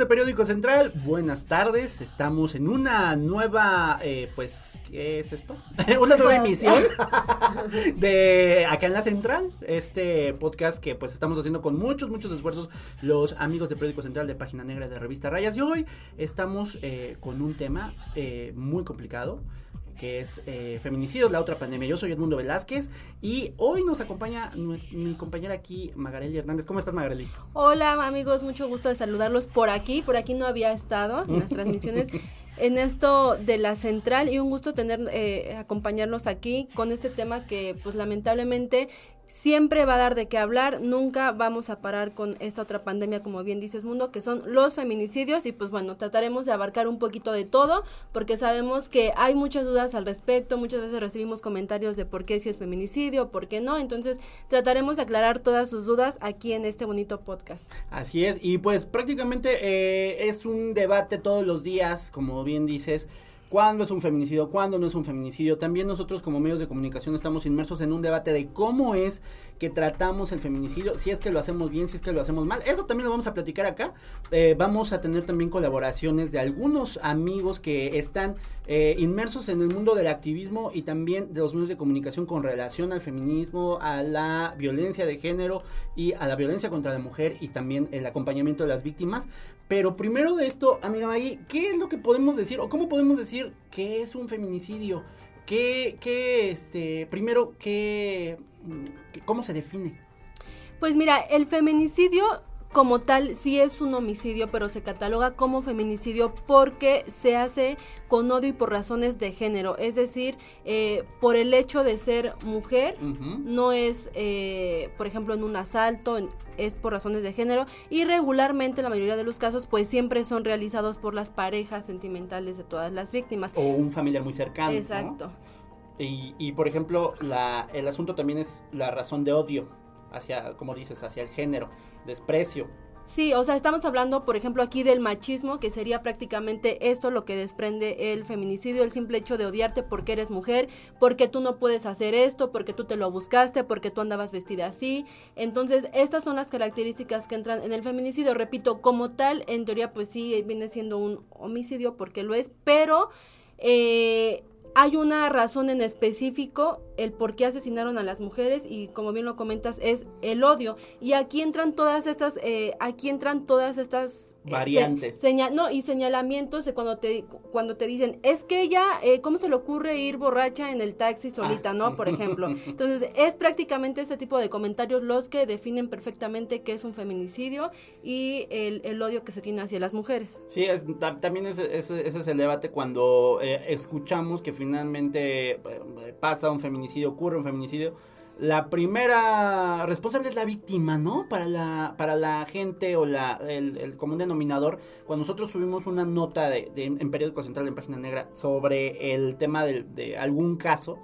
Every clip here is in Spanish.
De Periódico Central, buenas tardes. Estamos en una nueva, eh, pues, ¿qué es esto? una nueva emisión de acá en la Central. Este podcast que pues estamos haciendo con muchos, muchos esfuerzos los amigos de Periódico Central de Página Negra de Revista Rayas. Y hoy estamos eh, con un tema eh, muy complicado que es eh, Feminicidios, la otra pandemia. Yo soy Edmundo Velázquez y hoy nos acompaña mi compañera aquí, Magareli Hernández. ¿Cómo estás, Magareli? Hola, amigos, mucho gusto de saludarlos por aquí. Por aquí no había estado en las transmisiones. en esto de la central y un gusto tener eh, acompañarnos aquí con este tema que pues lamentablemente siempre va a dar de qué hablar, nunca vamos a parar con esta otra pandemia, como bien dices Mundo, que son los feminicidios y pues bueno, trataremos de abarcar un poquito de todo, porque sabemos que hay muchas dudas al respecto, muchas veces recibimos comentarios de por qué si es feminicidio, por qué no, entonces trataremos de aclarar todas sus dudas aquí en este bonito podcast. Así es, y pues prácticamente eh, es un debate todos los días, como bien dices, cuándo es un feminicidio, cuándo no es un feminicidio. También nosotros como medios de comunicación estamos inmersos en un debate de cómo es que tratamos el feminicidio, si es que lo hacemos bien, si es que lo hacemos mal. Eso también lo vamos a platicar acá. Eh, vamos a tener también colaboraciones de algunos amigos que están eh, inmersos en el mundo del activismo y también de los medios de comunicación con relación al feminismo, a la violencia de género y a la violencia contra la mujer y también el acompañamiento de las víctimas. Pero primero de esto, amiga Maggie, ¿qué es lo que podemos decir o cómo podemos decir que es un feminicidio? ¿Qué, qué este, primero, qué ¿Cómo se define? Pues mira, el feminicidio como tal sí es un homicidio, pero se cataloga como feminicidio porque se hace con odio y por razones de género. Es decir, eh, por el hecho de ser mujer, no es, eh, por ejemplo, en un asalto, es por razones de género. Y regularmente, la mayoría de los casos, pues siempre son realizados por las parejas sentimentales de todas las víctimas. O un familiar muy cercano. Exacto. Y, por ejemplo, la, el asunto también es la razón de odio hacia, como dices, hacia el género, desprecio. Sí, o sea, estamos hablando, por ejemplo, aquí del machismo, que sería prácticamente esto lo que desprende el feminicidio, el simple hecho de odiarte porque eres mujer, porque tú no puedes hacer esto, porque tú te lo buscaste, porque tú andabas vestida así. Entonces, estas son las características que entran en el feminicidio. Repito, como tal, en teoría, pues sí, viene siendo un homicidio porque lo es, pero... Eh, hay una razón en específico el por qué asesinaron a las mujeres y como bien lo comentas es el odio. Y aquí entran todas estas eh, aquí entran todas estas eh, variantes. no, y señalamientos de cuando te, cuando te dicen, es que ella, eh, ¿cómo se le ocurre ir borracha en el taxi solita, no? Por ejemplo. Entonces, es prácticamente este tipo de comentarios los que definen perfectamente qué es un feminicidio y el, odio que se tiene hacia las mujeres. Sí, es, también ese, ese, es el debate cuando eh, escuchamos que finalmente pasa un feminicidio, ocurre un feminicidio la primera responsable es la víctima, ¿no? Para la, para la gente o la, el, común denominador. Cuando nosotros subimos una nota de, en Periódico Central en Página Negra sobre el tema de, de algún caso,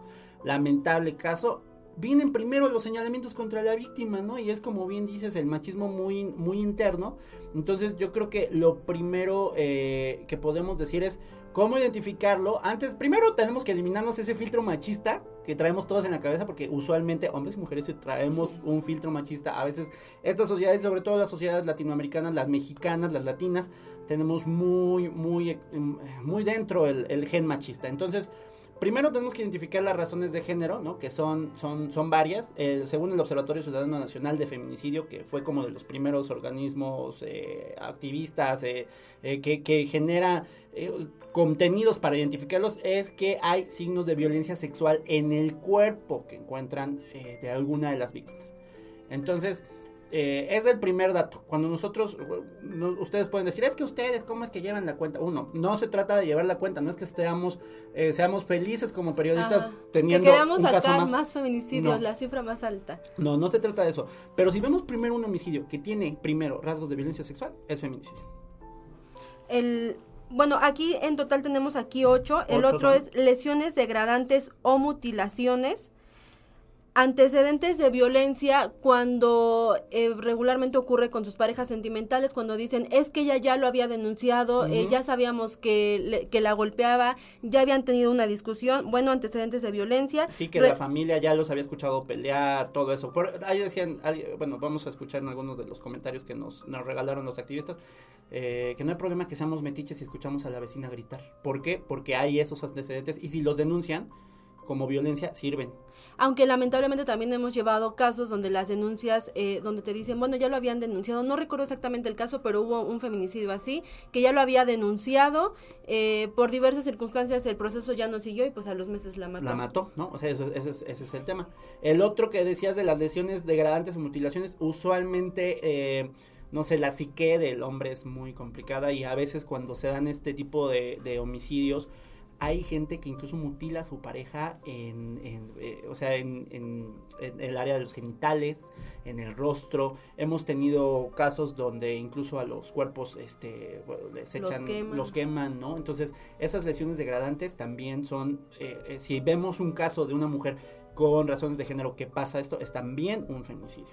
lamentable caso, vienen primero los señalamientos contra la víctima, ¿no? Y es como bien dices, el machismo muy, muy interno. Entonces yo creo que lo primero eh, que podemos decir es cómo identificarlo. Antes, primero tenemos que eliminarnos ese filtro machista que traemos todos en la cabeza, porque usualmente hombres y mujeres traemos un filtro machista. A veces estas sociedades, sobre todo las sociedades latinoamericanas, las mexicanas, las latinas, tenemos muy, muy, muy dentro el, el gen machista. Entonces, Primero tenemos que identificar las razones de género, ¿no? Que son, son, son varias. según el Observatorio Ciudadano Nacional de Feminicidio, que fue como de los primeros organismos eh, activistas eh, eh, que, que, genera contenidos para identificarlos, es que hay signos de violencia sexual en el cuerpo que encuentran de alguna de las víctimas. Entonces, eh, es el primer dato. Cuando nosotros, no- ustedes pueden decir, es que ustedes, ¿cómo es que llevan la cuenta? Uno, no se trata de llevar la cuenta, no es que estemos, eh, seamos felices como periodistas Ajá. teniendo que queramos un caso más. más, feminicidios, No. la cifra más alta. No, no se trata de eso. Pero si vemos primero un homicidio que tiene primero rasgos de violencia sexual, es feminicidio. El, bueno, aquí en total tenemos aquí ocho. El Ocho otro son. es lesiones degradantes o mutilaciones. Antecedentes de violencia cuando eh, regularmente ocurre con sus parejas sentimentales, cuando dicen es que ella ya lo había denunciado, eh, Ujú. ya sabíamos que, le- que la golpeaba, ya habían tenido una discusión, bueno, antecedentes de violencia. Sí, que Re- la familia ya los había escuchado pelear, todo eso. Ahí decían, ahí- bueno, vamos a escuchar en algunos de los comentarios que nos, nos regalaron los activistas, eh, que no hay problema que seamos metiches y escuchamos a la vecina gritar. ¿Por qué? Porque hay esos antecedentes y si los denuncian como violencia, sirven. Aunque lamentablemente también hemos llevado casos donde las denuncias, eh, donde te dicen, bueno, ya lo habían denunciado, no recuerdo exactamente el caso, pero hubo un feminicidio así, que ya lo había denunciado, eh, por diversas circunstancias el proceso ya no siguió y pues a los meses la mató. La mató, ¿no? O sea, ese, ese es, ese es el tema. El otro que decías de las lesiones degradantes o mutilaciones, usualmente, eh, no sé, la psique del hombre es muy complicada y a veces cuando se dan este tipo de, de homicidios, hay gente que incluso mutila a su pareja en, en, eh, o sea, en, en- en el área de los genitales, en el rostro. Hemos tenido casos donde incluso a los cuerpos, este, bueno, les Los echan, queman. los queman, ¿no? Entonces, esas lesiones degradantes también son, eh, eh, si vemos un caso de una mujer con razones de género que pasa esto, es también un feminicidio.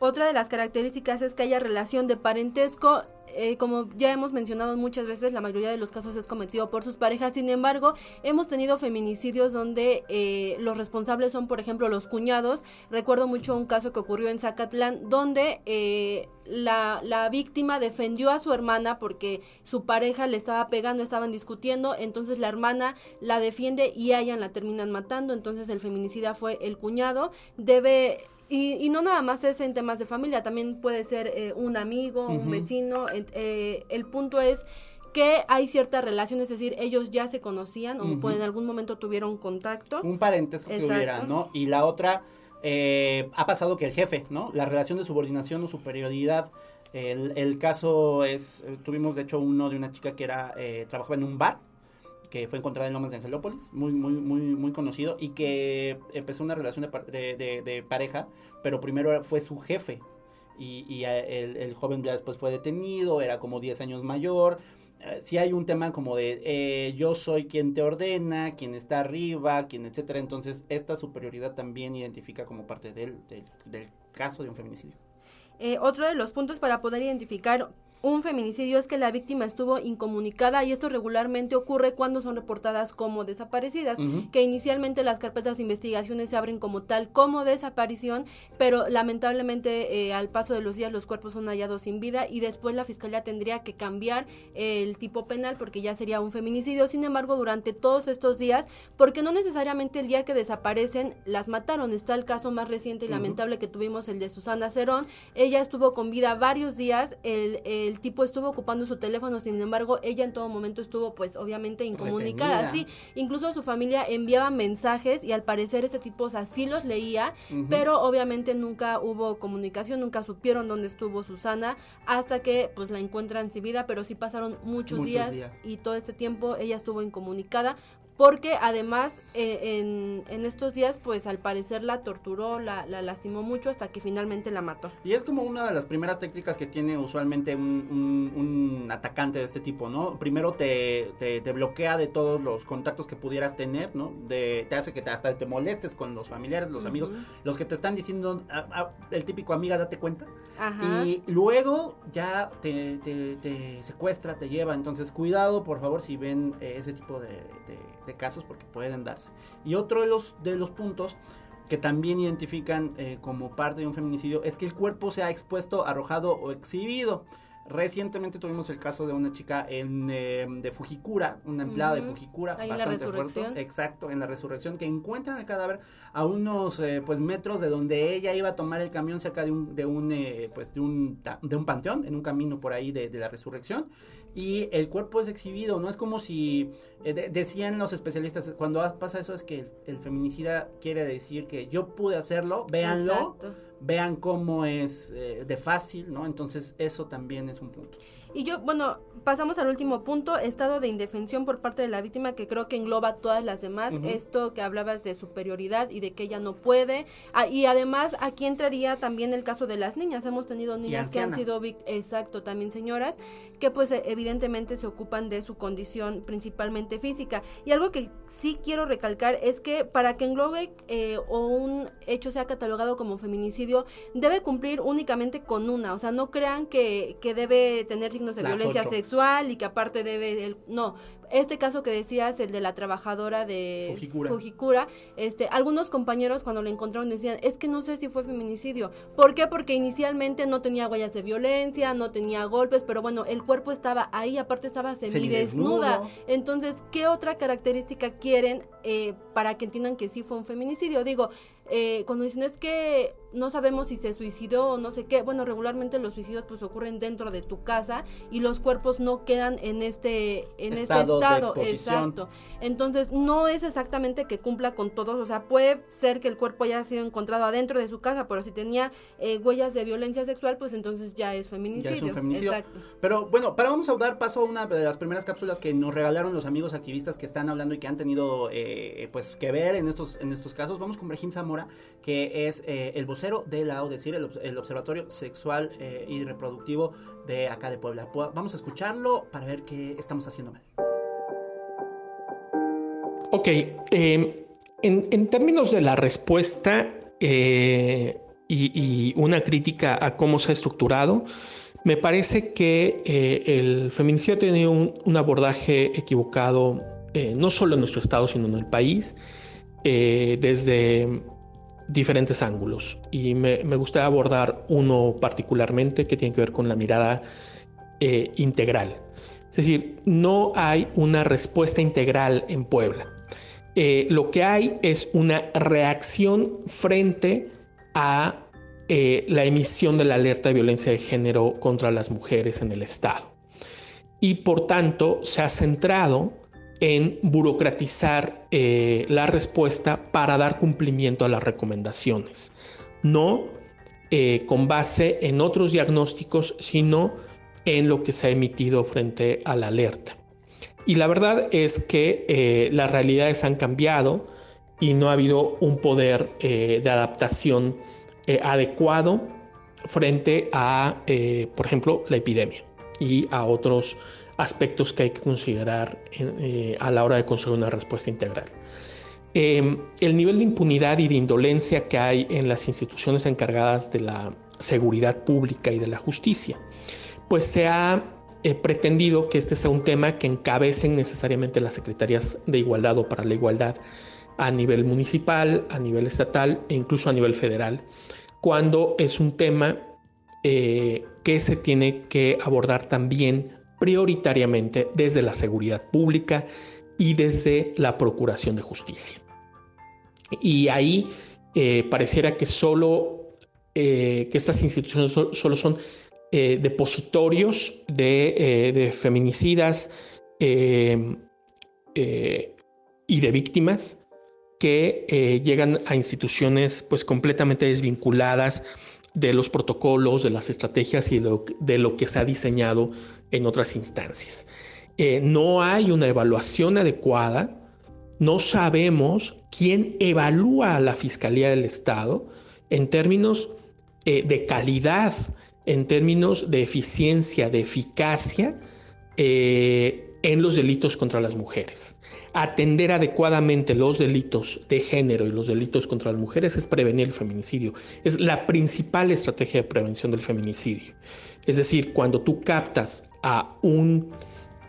Otra de las características es que haya relación de parentesco. eh, como ya hemos mencionado muchas veces, la mayoría de los casos es cometido por sus parejas. Sin embargo, hemos tenido feminicidios donde eh, los responsables son, por ejemplo, los cuñados. Recuerdo mucho un caso que ocurrió en Zacatlán, donde eh, la, la víctima defendió a su hermana porque su pareja le estaba pegando, estaban discutiendo. Entonces la hermana la defiende y a ella la terminan matando. Entonces el feminicida fue el cuñado. Debe y, y no nada más es en temas de familia, también puede ser eh, un amigo, un vecino. eh, el punto es que hay cierta relación, es decir, ellos ya se conocían o pues, en algún momento tuvieron contacto. Un parentesco que hubiera, ¿no? Y la otra, eh, ha pasado que el jefe, ¿no? La relación de subordinación o superioridad. El, el caso es, eh, tuvimos de hecho uno de una chica que era, eh, trabajaba en un bar, que fue encontrada en Lomas de Angelópolis, muy, muy, muy, muy conocido, y que empezó una relación de, par- de- de- de pareja, pero primero fue su jefe. Y, y el, joven ya después fue detenido, era como 10 años mayor. Eh, sí hay un tema como de eh, yo soy quien te ordena, quien está arriba, quien etcétera. Entonces, esta superioridad también identifica como parte del caso de un feminicidio. Eh, otro de los puntos para poder identificar un feminicidio es que la víctima estuvo incomunicada y esto regularmente ocurre cuando son reportadas como desaparecidas, que inicialmente las carpetas de investigaciones se abren como tal como desaparición, pero lamentablemente eh, al paso de los días los cuerpos son hallados sin vida y después la fiscalía tendría que cambiar el tipo penal porque ya sería un feminicidio. Sin embargo, durante todos estos días, porque no necesariamente el día que desaparecen las mataron, está el caso más reciente y lamentable que tuvimos, el de Susana Cerón, ella estuvo con vida varios días, el, el tipo estuvo ocupando su teléfono, sin embargo, ella en todo momento estuvo pues obviamente incomunicada, Retenida. sí, incluso su familia enviaba mensajes y al parecer este tipo, o sea, sí los leía, pero obviamente nunca hubo comunicación, nunca supieron dónde estuvo Susana hasta que pues la encuentran sin vida, pero sí pasaron muchos, Muchos días, días. y todo este tiempo ella estuvo incomunicada porque además eh, en, en estos días pues al parecer la torturó, la, la lastimó mucho hasta que finalmente la mató. Y es como una de las primeras técnicas que tiene usualmente un, un- un atacante de este tipo, ¿no? Primero te, te, te bloquea de todos los contactos que pudieras tener, ¿no? De, te hace que te, hasta te molestes con los familiares, los amigos, los que te están diciendo, el típico amiga, date cuenta. Ajá. Y luego ya te, te- te secuestra, te lleva. Entonces, cuidado, por favor, si ven eh, ese tipo de, de- de casos, porque pueden darse. Y otro de los, de los puntos que también identifican eh, como parte de un feminicidio es que el cuerpo se ha expuesto, arrojado o exhibido. Recientemente tuvimos el caso de una chica en, eh, de Fujikura, una empleada de. Fujikura, Ahí en la bastante fuerte. Exacto, en la resurrección, que encuentran el cadáver a unos eh, pues metros de donde ella iba a tomar el camión cerca de un, de un eh, pues de un, de un panteón, en un camino por ahí de, de la resurrección. Y el cuerpo es exhibido, no es como si eh, de- decían los especialistas, cuando pasa eso es que el, el feminicida quiere decir que yo pude hacerlo, véanlo, Exacto. vean cómo es eh, de fácil, ¿no? Entonces eso también es un punto. Y yo, bueno, pasamos al último punto, estado de indefensión por parte de la víctima, que creo que engloba todas las demás. Esto que hablabas de superioridad y de que ella no puede. Ah, y además, aquí entraría también el caso de las niñas. Hemos tenido niñas que han sido, exacto, también señoras, que pues e, evidentemente se ocupan de su condición principalmente física. Y algo que sí quiero recalcar es que para que englobe eh, o un hecho sea catalogado como feminicidio, debe cumplir únicamente con una. O sea, no crean que, que debe tener signos de violencia sexual y que aparte debe, el, no, este caso que decías, el de la trabajadora de Fujikura. este, algunos compañeros cuando lo encontraron decían, es que no sé si fue feminicidio. ¿Por qué? Porque inicialmente no tenía huellas de violencia, no tenía golpes, pero bueno, el cuerpo estaba ahí, aparte estaba semidesnuda. Entonces, ¿qué otra característica quieren eh, para que entiendan que sí fue un feminicidio? Digo, eh, cuando dicen es que no sabemos si se suicidó o no sé qué, bueno, regularmente los suicidios pues ocurren dentro de tu casa y los cuerpos no quedan en este en este estado, exacto. Entonces, no es exactamente que cumpla con todos, o sea, puede ser que el cuerpo haya sido encontrado adentro de su casa, pero si tenía eh, huellas de violencia sexual, pues entonces ya es feminicidio. Ya es un feminicidio. Exacto. Pero bueno, para vamos a dar paso a una de las primeras cápsulas que nos regalaron los amigos activistas que están hablando y que han tenido eh, pues que ver en estos en estos casos. Vamos con Brahim Zamora que es eh, el vocero de la ODECIR, el, Observatorio Sexual eh, y Reproductivo de acá de Puebla. Vamos a escucharlo para ver qué estamos haciendo mal. Ok, em, en, términos de la respuesta eh, y, una crítica a cómo se ha estructurado, me parece que el feminicidio ha tenido un, abordaje equivocado no solo en nuestro estado, sino en el país. desde diferentes ángulos y me, me gustaría abordar uno particularmente que tiene que ver con la mirada eh, integral. Es decir, no hay una respuesta integral en Puebla. Eh, lo que hay es una reacción frente a eh, la emisión de la alerta de violencia de género contra las mujeres en el Estado. Y por tanto se ha centrado en burocratizar eh, la respuesta para dar cumplimiento a las recomendaciones. No eh, con base en otros diagnósticos, sino en lo que se ha emitido frente a la alerta. Y la verdad es que eh, las realidades han cambiado y no ha habido un poder de adaptación adecuado frente a, por ejemplo, la epidemia y a otros aspectos que hay que considerar eh, a la hora de construir una respuesta integral. Em, el nivel de impunidad y de indolencia que hay en las instituciones encargadas de la seguridad pública y de la justicia, pues se ha eh, pretendido que este sea un tema que encabecen necesariamente las secretarías de igualdad o para la igualdad a nivel municipal, a nivel estatal e incluso a nivel federal, cuando es un tema eh, que se tiene que abordar también prioritariamente desde la seguridad pública y desde la procuración de justicia. Y ahí eh, pareciera que solo eh, que estas instituciones solo son eh, depositorios de, feminicidas y de víctimas que llegan a instituciones pues completamente desvinculadas de los protocolos, de las estrategias y de lo, que se ha diseñado en otras instancias. Eh, no hay una evaluación adecuada, no sabemos quién evalúa a la Fiscalía del Estado en términos eh, de calidad, en términos de eficiencia, de eficacia eh, en los delitos contra las mujeres atender adecuadamente los delitos de género y los delitos contra las mujeres es prevenir el feminicidio. Es la principal estrategia de prevención del feminicidio. Es decir, cuando tú captas a un,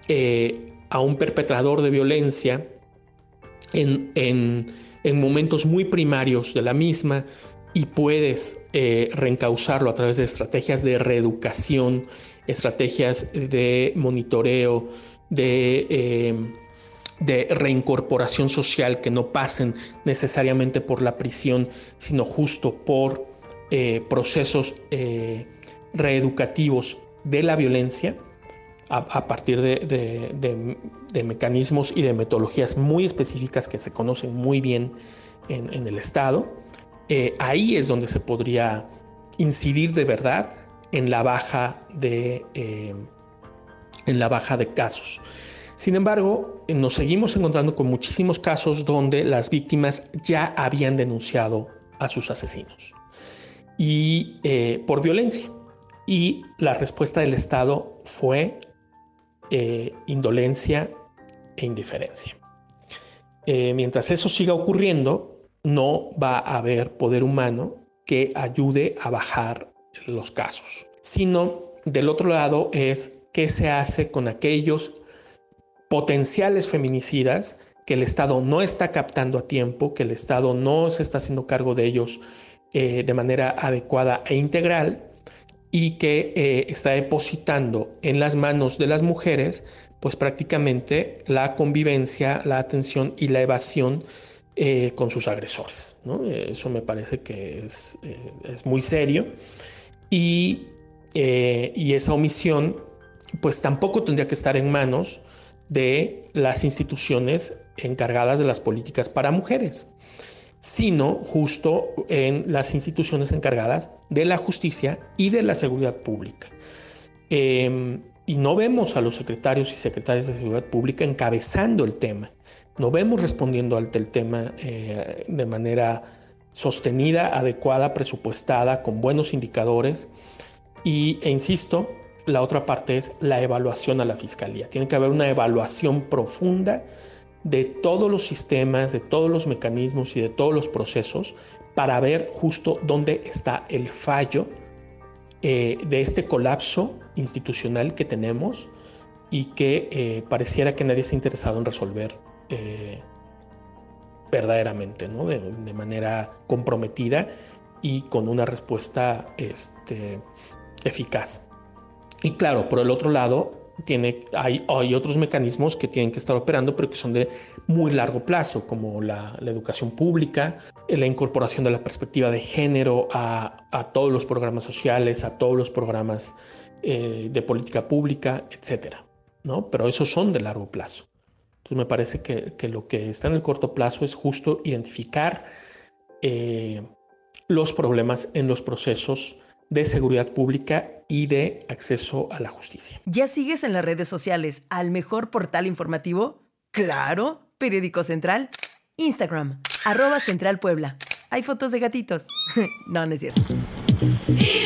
eh, a un perpetrador de violencia en, en, momentos muy primarios de la misma y puedes eh, reencauzarlo a través de estrategias de reeducación, estrategias de monitoreo, de... Eh, de reincorporación social que no pasen necesariamente por la prisión, sino justo por eh, procesos eh, reeducativos de la violencia a, partir de, mecanismos y de metodologías muy específicas que se conocen muy bien en, el Estado. Ahí es donde se podría incidir de verdad en la baja de, en la baja de casos. Sin embargo, nos seguimos encontrando con muchísimos casos donde las víctimas ya habían denunciado a sus asesinos y eh, por violencia. Y la respuesta del Estado fue eh, indolencia e indiferencia. Eh, mientras eso siga ocurriendo, no va a haber poder humano que ayude a bajar los casos, sino del otro lado es qué se hace con aquellos potenciales feminicidas que el Estado no está captando a tiempo, que el Estado no se está haciendo cargo de ellos eh, de manera adecuada e integral y que eh, está depositando en las manos de las mujeres pues prácticamente la convivencia, la atención y la evasión eh, con sus agresores. Eso me parece que es, es muy serio y, y esa omisión pues tampoco tendría que estar en manos de las instituciones encargadas de las políticas para mujeres, sino justo en las instituciones encargadas de la justicia y de la seguridad pública. Em, y no vemos a los secretarios y secretarias de seguridad pública encabezando el tema, no vemos respondiendo al el tema eh, de manera sostenida, adecuada, presupuestada, con buenos indicadores. Y, e insisto, la otra parte es la evaluación a la fiscalía. Tiene que haber una evaluación profunda de todos los sistemas, de todos los mecanismos y de todos los procesos para ver justo dónde está el fallo eh, de este colapso institucional que tenemos y que eh, pareciera que nadie está interesado en resolver eh, verdaderamente, ¿no? de, manera comprometida y con una respuesta este, eficaz. Y claro, por el otro lado, tiene, hay, hay, otros mecanismos que tienen que estar operando, pero que son de muy largo plazo, como la, educación pública, la incorporación de la perspectiva de género a, a todos los programas sociales, a todos los programas eh, de política pública, etcétera. ¿no? Pero esos son de largo plazo. Entonces me parece que, que lo que está en el corto plazo es justo identificar eh, los problemas en los procesos de seguridad pública y de acceso a la justicia. ¿Ya sigues en las redes sociales al mejor portal informativo? Claro, Periódico Central. Instagram, arroba Central Puebla. Hay fotos de gatitos. no, no es cierto. Y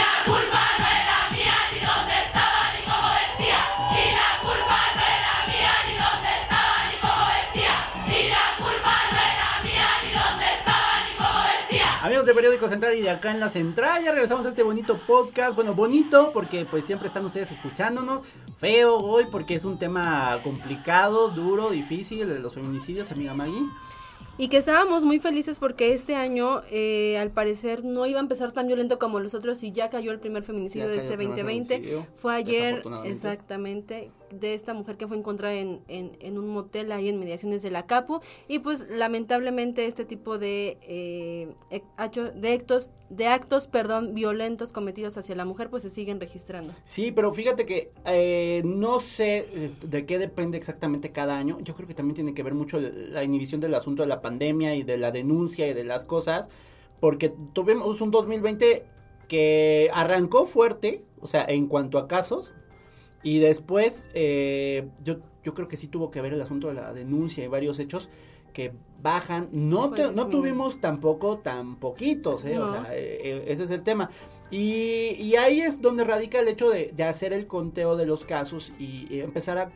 Central y de acá en la Central, ya regresamos a este bonito podcast. Bueno, bonito porque pues siempre están ustedes escuchándonos. Feo hoy porque es un tema complicado, duro, difícil, de los feminicidios, amiga Maggie. Y que estábamos muy felices porque este año, eh, al parecer, no iba a empezar tan violento como los otros y ya cayó el primer feminicidio de este 2020. Fue ayer, exactamente, de esta mujer que fue encontrada en, en, un motel ahí en mediaciones de la Capu. Y pues lamentablemente este tipo de, eh, de actos, de actos perdón, violentos cometidos hacia la mujer pues se siguen registrando. Sí, pero fíjate que eh, no sé eh, de qué depende exactamente cada año. Yo creo que también tiene que ver mucho la inhibición del asunto de la pandemia y de la denuncia y de las cosas. Porque tuvimos un 2020 que arrancó fuerte, o sea, en cuanto a casos, y después, eh, yo, yo creo que sí tuvo que ver el asunto de la denuncia y varios hechos que bajan. No, no tuvimos tampoco tan poquitos, ¿eh? O sea, eh, ese es el tema. Y, y, ahí es donde radica el hecho de, de hacer el conteo de los casos y, empezar a,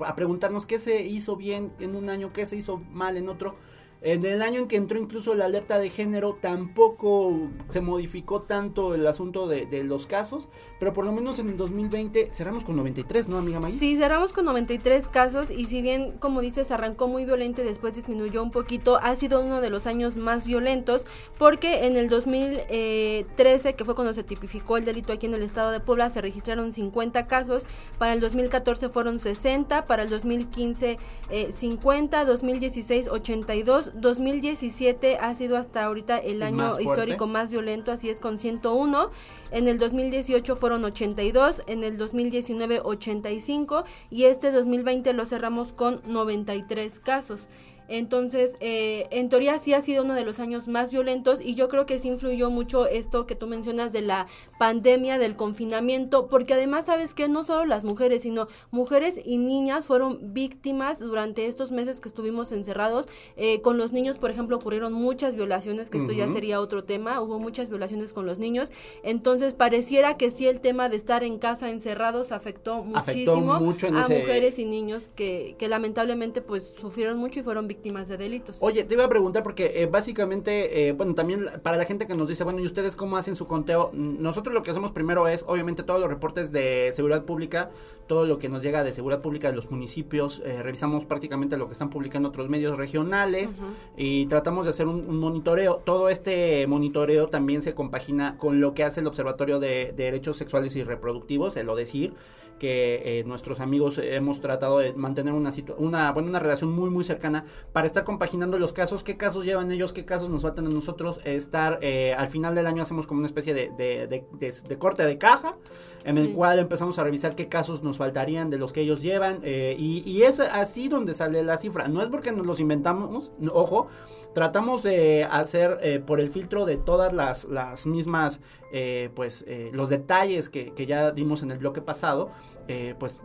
a, preguntarnos qué se hizo bien en un año, qué se hizo mal en otro en el año en que entró incluso la alerta de género, tampoco se modificó tanto el asunto de, los casos, pero por lo menos en el 2020 cerramos con 93, ¿no, amiga May? Sí, cerramos con 93 casos y si bien, como dices, arrancó muy violento y después disminuyó un poquito, ha sido uno de los años más violentos porque en el 2013, que fue cuando se tipificó el delito aquí en el estado de Puebla, se registraron 50 casos, para el 2014 fueron 60, para el 2015 eh, 50, 2016 82, 2017 ha sido hasta ahorita el año histórico más violento, así es con 101. En el 2018 fueron 82, en el 2019 85 y este 2020 lo cerramos con 93 casos. Entonces, eh, en teoría sí ha sido uno de los años más violentos y yo creo que sí influyó mucho esto que tú mencionas de la pandemia, del confinamiento, porque además sabes que no solo las mujeres, sino mujeres y niñas fueron víctimas durante estos meses que estuvimos encerrados. Eh, con los niños, por ejemplo, ocurrieron muchas violaciones, que esto ya sería otro tema, hubo muchas violaciones con los niños. Entonces, pareciera que sí el tema de estar en casa encerrados afectó muchísimo a mujeres y niños que, que lamentablemente pues sufrieron mucho y fueron víctimas de delitos. Oye, te iba a preguntar porque eh, básicamente, eh, bueno, también para la gente que nos dice, bueno, ¿y ustedes cómo hacen su conteo? Nosotros lo que hacemos primero es, obviamente, todos los reportes de seguridad pública, todo lo que nos llega de seguridad pública de los municipios, eh, revisamos prácticamente lo que están publicando otros medios regionales y tratamos de hacer un, monitoreo. Todo este monitoreo también se compagina con lo que hace el Observatorio de, de Derechos Sexuales y Reproductivos, el ODECIR, que eh, nuestros amigos hemos tratado de mantener una, una, bueno, una relación muy muy cercana para estar compaginando los casos, qué casos llevan ellos, qué casos nos faltan a nosotros, estar eh, al final del año hacemos como una especie de, de, corte de casa en el cual empezamos a revisar qué casos nos faltarían de los que ellos llevan eh, y, y, es así donde sale la cifra, no es porque nos los inventamos, ojo, tratamos de hacer por el filtro de todas las, las mismas eh, pues eh, los detalles que, que, ya dimos en el bloque pasado, eh, pues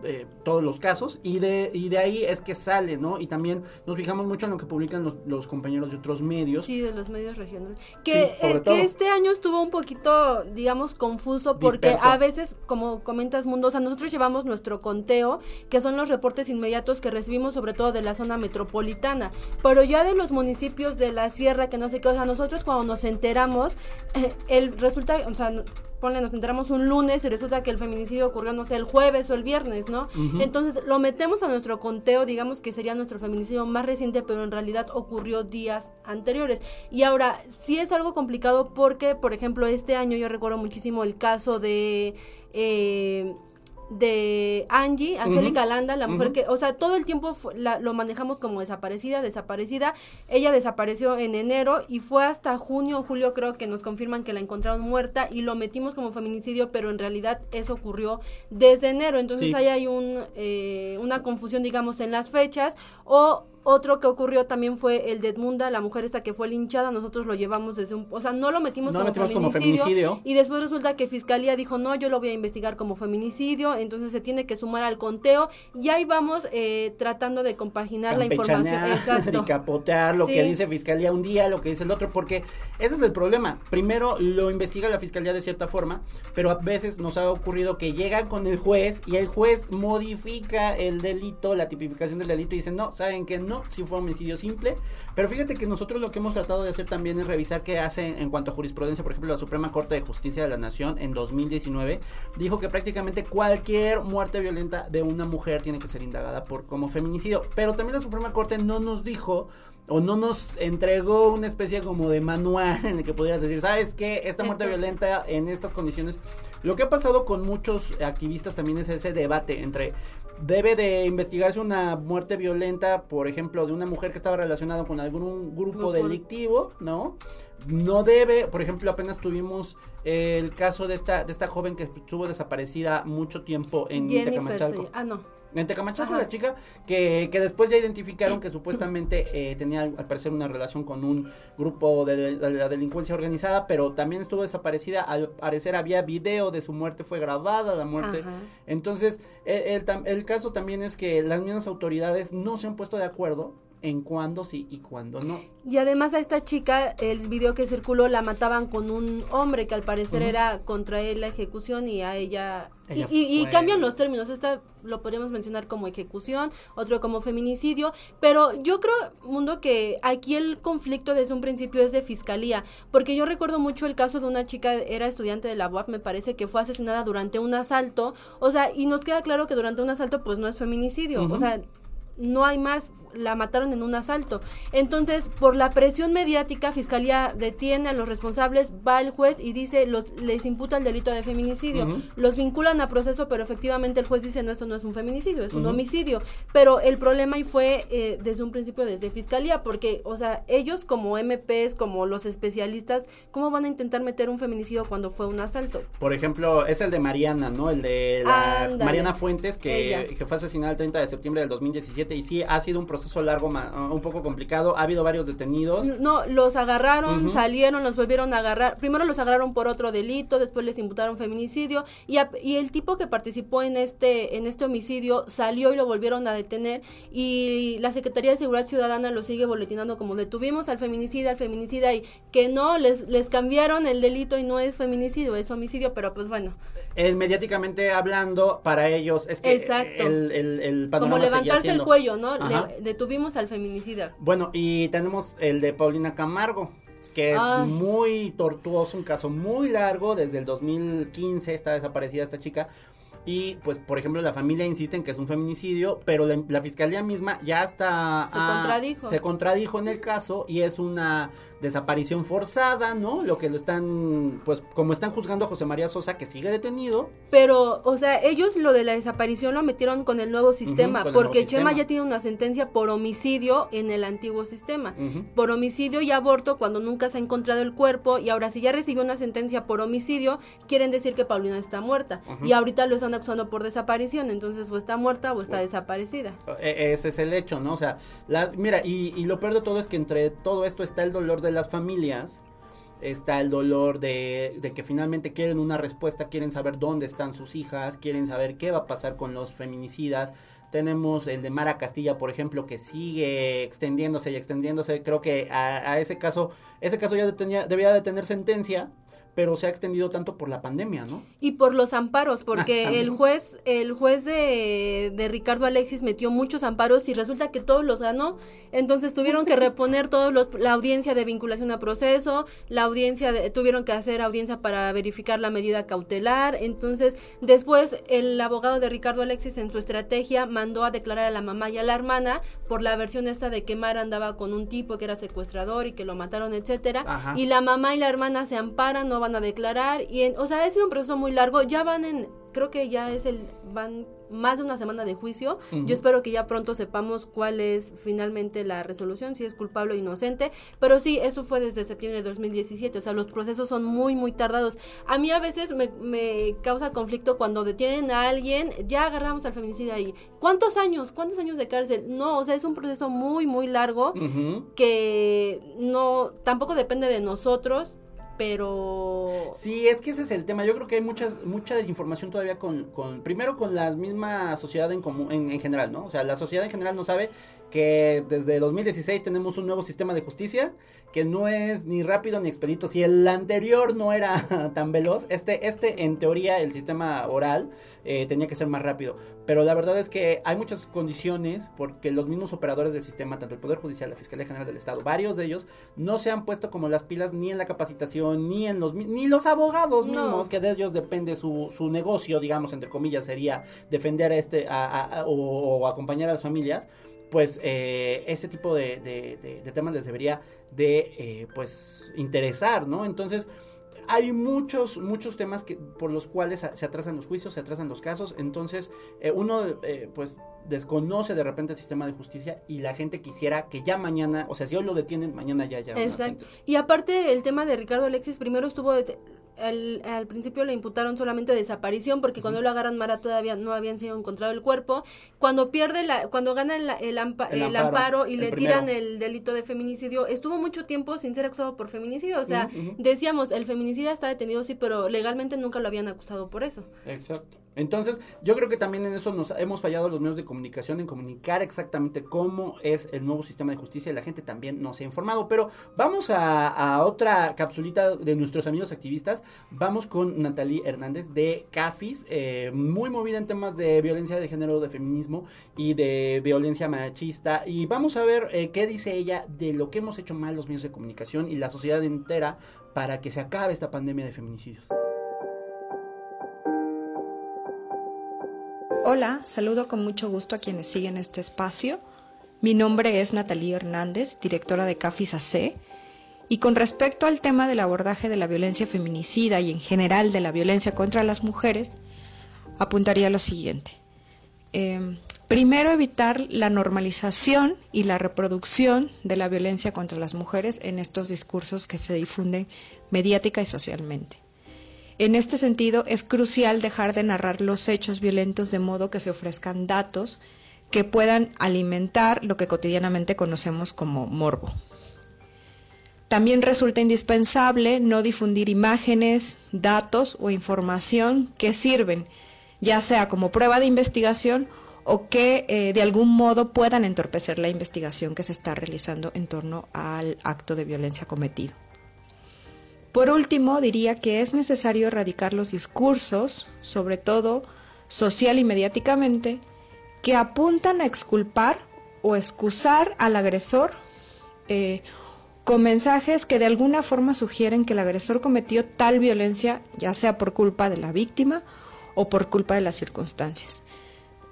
todos los casos y de, y de ahí es que sale, ¿no? Y también nos fijamos mucho en lo que publican los, los compañeros de otros medios. Sí, de los medios regionales. Que, que este año estuvo un poquito, digamos, confuso porque a veces, como comentas Mundo, o sea, nosotros llevamos nuestro conteo, que son los reportes inmediatos que recibimos sobre todo de la zona metropolitana, pero ya de los municipios de la sierra, que no sé qué, o sea, nosotros cuando nos enteramos, el resulta, o sea, ponle, nos enteramos un lunes y resulta que el feminicidio ocurrió, no sé, el jueves o el viernes, ¿no? Entonces lo metemos a nuestro conteo, digamos que sería nuestro feminicidio más reciente, pero en realidad ocurrió días anteriores. Y ahora, sí es algo complicado porque, por ejemplo, este año yo recuerdo muchísimo el caso de... Eh, de Angie, Angélica Landa, la mujer que, o sea, todo el tiempo lo manejamos como desaparecida, desaparecida. Ella desapareció en enero y fue hasta junio o julio creo que nos confirman que la encontraron muerta y lo metimos como feminicidio, pero en realidad eso ocurrió desde enero. Entonces ahí hay un, eh, una confusión, digamos, en las fechas o otro que ocurrió también fue el de Edmunda, la mujer esta que fue linchada, nosotros lo llevamos desde un... O sea, no lo metimos, como, feminicidio, Y después resulta que Fiscalía dijo, no, yo lo voy a investigar como feminicidio, entonces se tiene que sumar al conteo. Y ahí vamos eh, tratando de compaginar la información. Exacto. capotear lo que dice Fiscalía un día, lo que dice el otro, porque ese es el problema. Primero lo investiga la Fiscalía de cierta forma, pero a veces nos ha ocurrido que llegan con el juez y el juez modifica el delito, la tipificación del delito y dice, no, ¿saben que no? Si fue homicidio simple. Pero fíjate que nosotros lo que hemos tratado de hacer también es revisar qué hace en cuanto a jurisprudencia. Por ejemplo, la Suprema Corte de Justicia de la Nación en 2019 dijo que prácticamente cualquier muerte violenta de una mujer tiene que ser indagada por como feminicidio. Pero también la Suprema Corte no nos dijo o no nos entregó una especie como de manual en el que pudieras decir, ¿sabes qué? Esta muerte violenta en estas condiciones. Lo que ha pasado con muchos activistas también es ese debate entre debe de investigarse una muerte violenta, por ejemplo, de una mujer que estaba relacionada con algún grupo delictivo, ¿no? No debe, por ejemplo, apenas tuvimos el caso de esta de esta joven que estuvo desaparecida mucho tiempo en Tecamachalco. Ah, no. En Tecamachalco, la chica que, que, después ya identificaron que supuestamente eh, tenía al parecer una relación con un grupo de, la delincuencia organizada, pero también estuvo desaparecida. Al parecer había video de su muerte, fue grabada la muerte. Entonces, el, el, el caso también es que las mismas autoridades no se han puesto de acuerdo en cuándo sí y cuándo no. Y además a esta chica, el video que circuló, la mataban con un hombre que al parecer era contra él la ejecución y a ella... y, cambian los términos, esta lo podríamos mencionar como ejecución, otro como feminicidio, pero yo creo, Mundo, que aquí el conflicto desde un principio es de fiscalía, porque yo recuerdo mucho el caso de una chica, era estudiante de la UAP, me parece, que fue asesinada durante un asalto, o sea, y nos queda claro que durante un asalto pues no es feminicidio, o sea no hay más, la mataron en un asalto. Entonces, por la presión mediática, Fiscalía detiene a los responsables, va el juez y dice, los, les imputa el delito de feminicidio. Los vinculan a proceso, pero efectivamente el juez dice, no, esto no es un feminicidio, es un homicidio. Pero el problema ahí fue eh, desde un principio desde Fiscalía, porque, o sea, ellos como MPs, como los especialistas, ¿cómo van a intentar meter un feminicidio cuando fue un asalto? Por ejemplo, es el de Mariana, ¿no? El de Mariana Fuentes, que, que fue asesinada el 30 de septiembre del 2017 2017 y sí ha sido un proceso largo, un poco complicado. Ha habido varios detenidos. No, los agarraron, salieron, los volvieron a agarrar. Primero los agarraron por otro delito, después les imputaron feminicidio y, y el tipo que participó en este en este homicidio salió y lo volvieron a detener y la Secretaría de Seguridad Ciudadana lo sigue boletinando como detuvimos al feminicida, al feminicida y que no les les cambiaron el delito y no es feminicidio, es homicidio, pero pues bueno. Mediáticamente hablando, para ellos es que el, el, Como levantarse el cuello, ¿no? detuvimos al feminicida. Bueno, y tenemos el de Paulina Camargo, que es muy tortuoso, un caso muy largo, desde el 2015 está desaparecida esta chica. Y pues, por ejemplo, la familia insiste en que es un feminicidio, pero la, fiscalía misma ya está... Se contradijo. Se contradijo en el caso y es una desaparición forzada, ¿no? Lo que lo están, pues como están juzgando a José María Sosa, que sigue detenido. Pero, o sea, ellos lo de la desaparición lo metieron con el nuevo sistema, porque Chema ya tiene una sentencia por homicidio en el antiguo sistema. Por homicidio y aborto cuando nunca se ha encontrado el cuerpo y ahora si ya recibió una sentencia por homicidio, quieren decir que Paulina está muerta. Y ahorita lo están acusando por desaparición, entonces o está muerta o está desaparecida. E, ese es el hecho, ¿no? O sea, la, mira, y, y lo peor de todo es que entre todo esto está el dolor de las familias está el dolor de, que finalmente quieren una respuesta, quieren saber dónde están sus hijas, quieren saber qué va a pasar con los feminicidas. Tenemos el de Mara Castilla, por ejemplo, que sigue extendiéndose y extendiéndose. Creo que a, ese caso, ese caso ya debía de tener sentencia pero se ha extendido tanto por la pandemia, ¿no? Y por los amparos, porque ah, el juez, el juez de, de, Ricardo Alexis metió muchos amparos y resulta que todos los ganó, entonces tuvieron que reponer todos los, la audiencia de vinculación a proceso, la audiencia de, tuvieron que hacer audiencia para verificar la medida cautelar, entonces después el abogado de Ricardo Alexis en su estrategia mandó a declarar a la mamá y a la hermana por la versión esta de que Mara andaba con un tipo que era secuestrador y que lo mataron, etcétera, y la mamá y la hermana se amparan, no van a declarar y en, o sea, ha sido un proceso muy largo, ya van en creo que ya es el van más de una semana de juicio. Yo espero que ya pronto sepamos cuál es finalmente la resolución, si es culpable o inocente. Pero sí, eso fue desde septiembre de 2017. O sea, los procesos son muy, muy tardados. A mí a veces me, me causa conflicto cuando detienen a alguien, ya agarramos al feminicida ahí. ¿Cuántos años? ¿Cuántos años de cárcel? No, o sea, es un proceso muy, muy largo que no, tampoco depende de nosotros pero... Sí, es que ese es el tema. Yo creo que hay muchas, mucha desinformación todavía con, con primero con la misma sociedad en, común, en, en, general, ¿no? O sea, la sociedad en general no sabe que desde 2016 tenemos un nuevo sistema de justicia que no es ni rápido ni expedito. Si el anterior no era tan veloz, este, este en teoría, el sistema oral, eh, tenía que ser más rápido. Pero la verdad es que hay muchas condiciones porque los mismos operadores del sistema, tanto el Poder Judicial, la Fiscalía General del Estado, varios de ellos, no se han puesto como las pilas ni en la capacitación, ni en los ni los abogados mismos, que de ellos depende su, su negocio, digamos, entre comillas, sería defender a este o acompañar a las familias pues eh, este tipo de, temas les debería de eh, pues interesar, ¿no? Entonces hay muchos, muchos temas que, por los cuales se atrasan los juicios, se atrasan los casos, entonces eh, uno pues desconoce de repente el sistema de justicia y la gente quisiera que ya mañana, o sea, si hoy lo detienen, mañana ya, ya. Exacto. Y aparte el tema de Ricardo Alexis, primero estuvo al, al, principio le imputaron solamente desaparición porque cuando lo agarran Mara todavía no habían sido encontrado el cuerpo. Cuando pierde la, cuando gana el, el, amparo, y le tiran el delito de feminicidio, estuvo mucho tiempo sin ser acusado por feminicidio. O sea, decíamos, el feminicida está detenido sí, pero legalmente nunca lo habían acusado por eso. Exacto. Entonces, yo creo que también en eso nos hemos fallado los medios de comunicación en comunicar exactamente cómo es el nuevo sistema de justicia y la gente también no se ha informado. Pero vamos a, otra capsulita de nuestros amigos activistas. Vamos con Natalie Hernández de CAFIS, eh, muy movida en temas de violencia de género, de feminismo y de violencia machista. Y vamos a ver eh, qué dice ella de lo que hemos hecho mal los medios de comunicación y la sociedad entera para que se acabe esta pandemia de feminicidios. Hola, saludo con mucho gusto a quienes siguen este espacio. Mi nombre es Natalie Hernández, directora de CAFIS AC. Y con respecto al tema del abordaje de la violencia feminicida y en general de la violencia contra las mujeres, apuntaría lo siguiente. Em, primero, evitar la normalización y la reproducción de la violencia contra las mujeres en estos discursos que se difunden mediática y socialmente. En este sentido, es crucial dejar de narrar los hechos violentos de modo que se ofrezcan datos que puedan alimentar lo que cotidianamente conocemos como morbo. También resulta indispensable no difundir imágenes, datos o información que sirven, ya sea como prueba de investigación o que eh, de algún modo puedan entorpecer la investigación que se está realizando en torno al acto de violencia cometido. Por último, diría que es necesario erradicar los discursos, sobre todo social y mediáticamente, que apuntan a exculpar o excusar al agresor eh, con mensajes que de alguna forma sugieren que el agresor cometió tal violencia, ya sea por culpa de la víctima o por culpa de las circunstancias.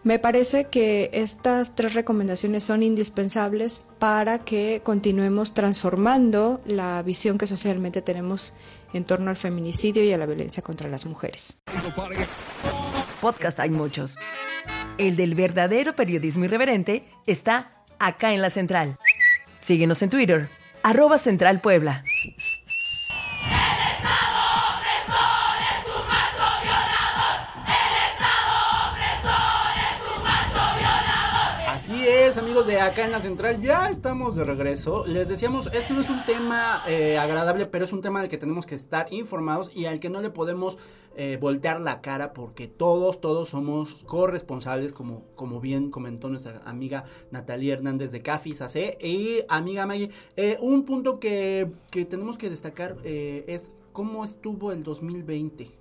Me parece que estas tres recomendaciones son indispensables para que continuemos transformando la visión que socialmente tenemos en torno al feminicidio y a la violencia contra las mujeres. Podcast hay muchos. El del verdadero periodismo irreverente está acá en la central. Síguenos en Twitter arroba Central Puebla. Así es, amigos de acá en la central, ya estamos de regreso. Les decíamos, este no es un tema eh, agradable, pero es un tema del que tenemos que estar informados y al que no le podemos eh, voltear la cara porque todos, todos somos corresponsables, como, como bien comentó nuestra amiga Natalia Hernández de Cafis AC. Y amiga Maggie, eh, un punto que, que, tenemos que destacar eh, es cómo estuvo el 2020.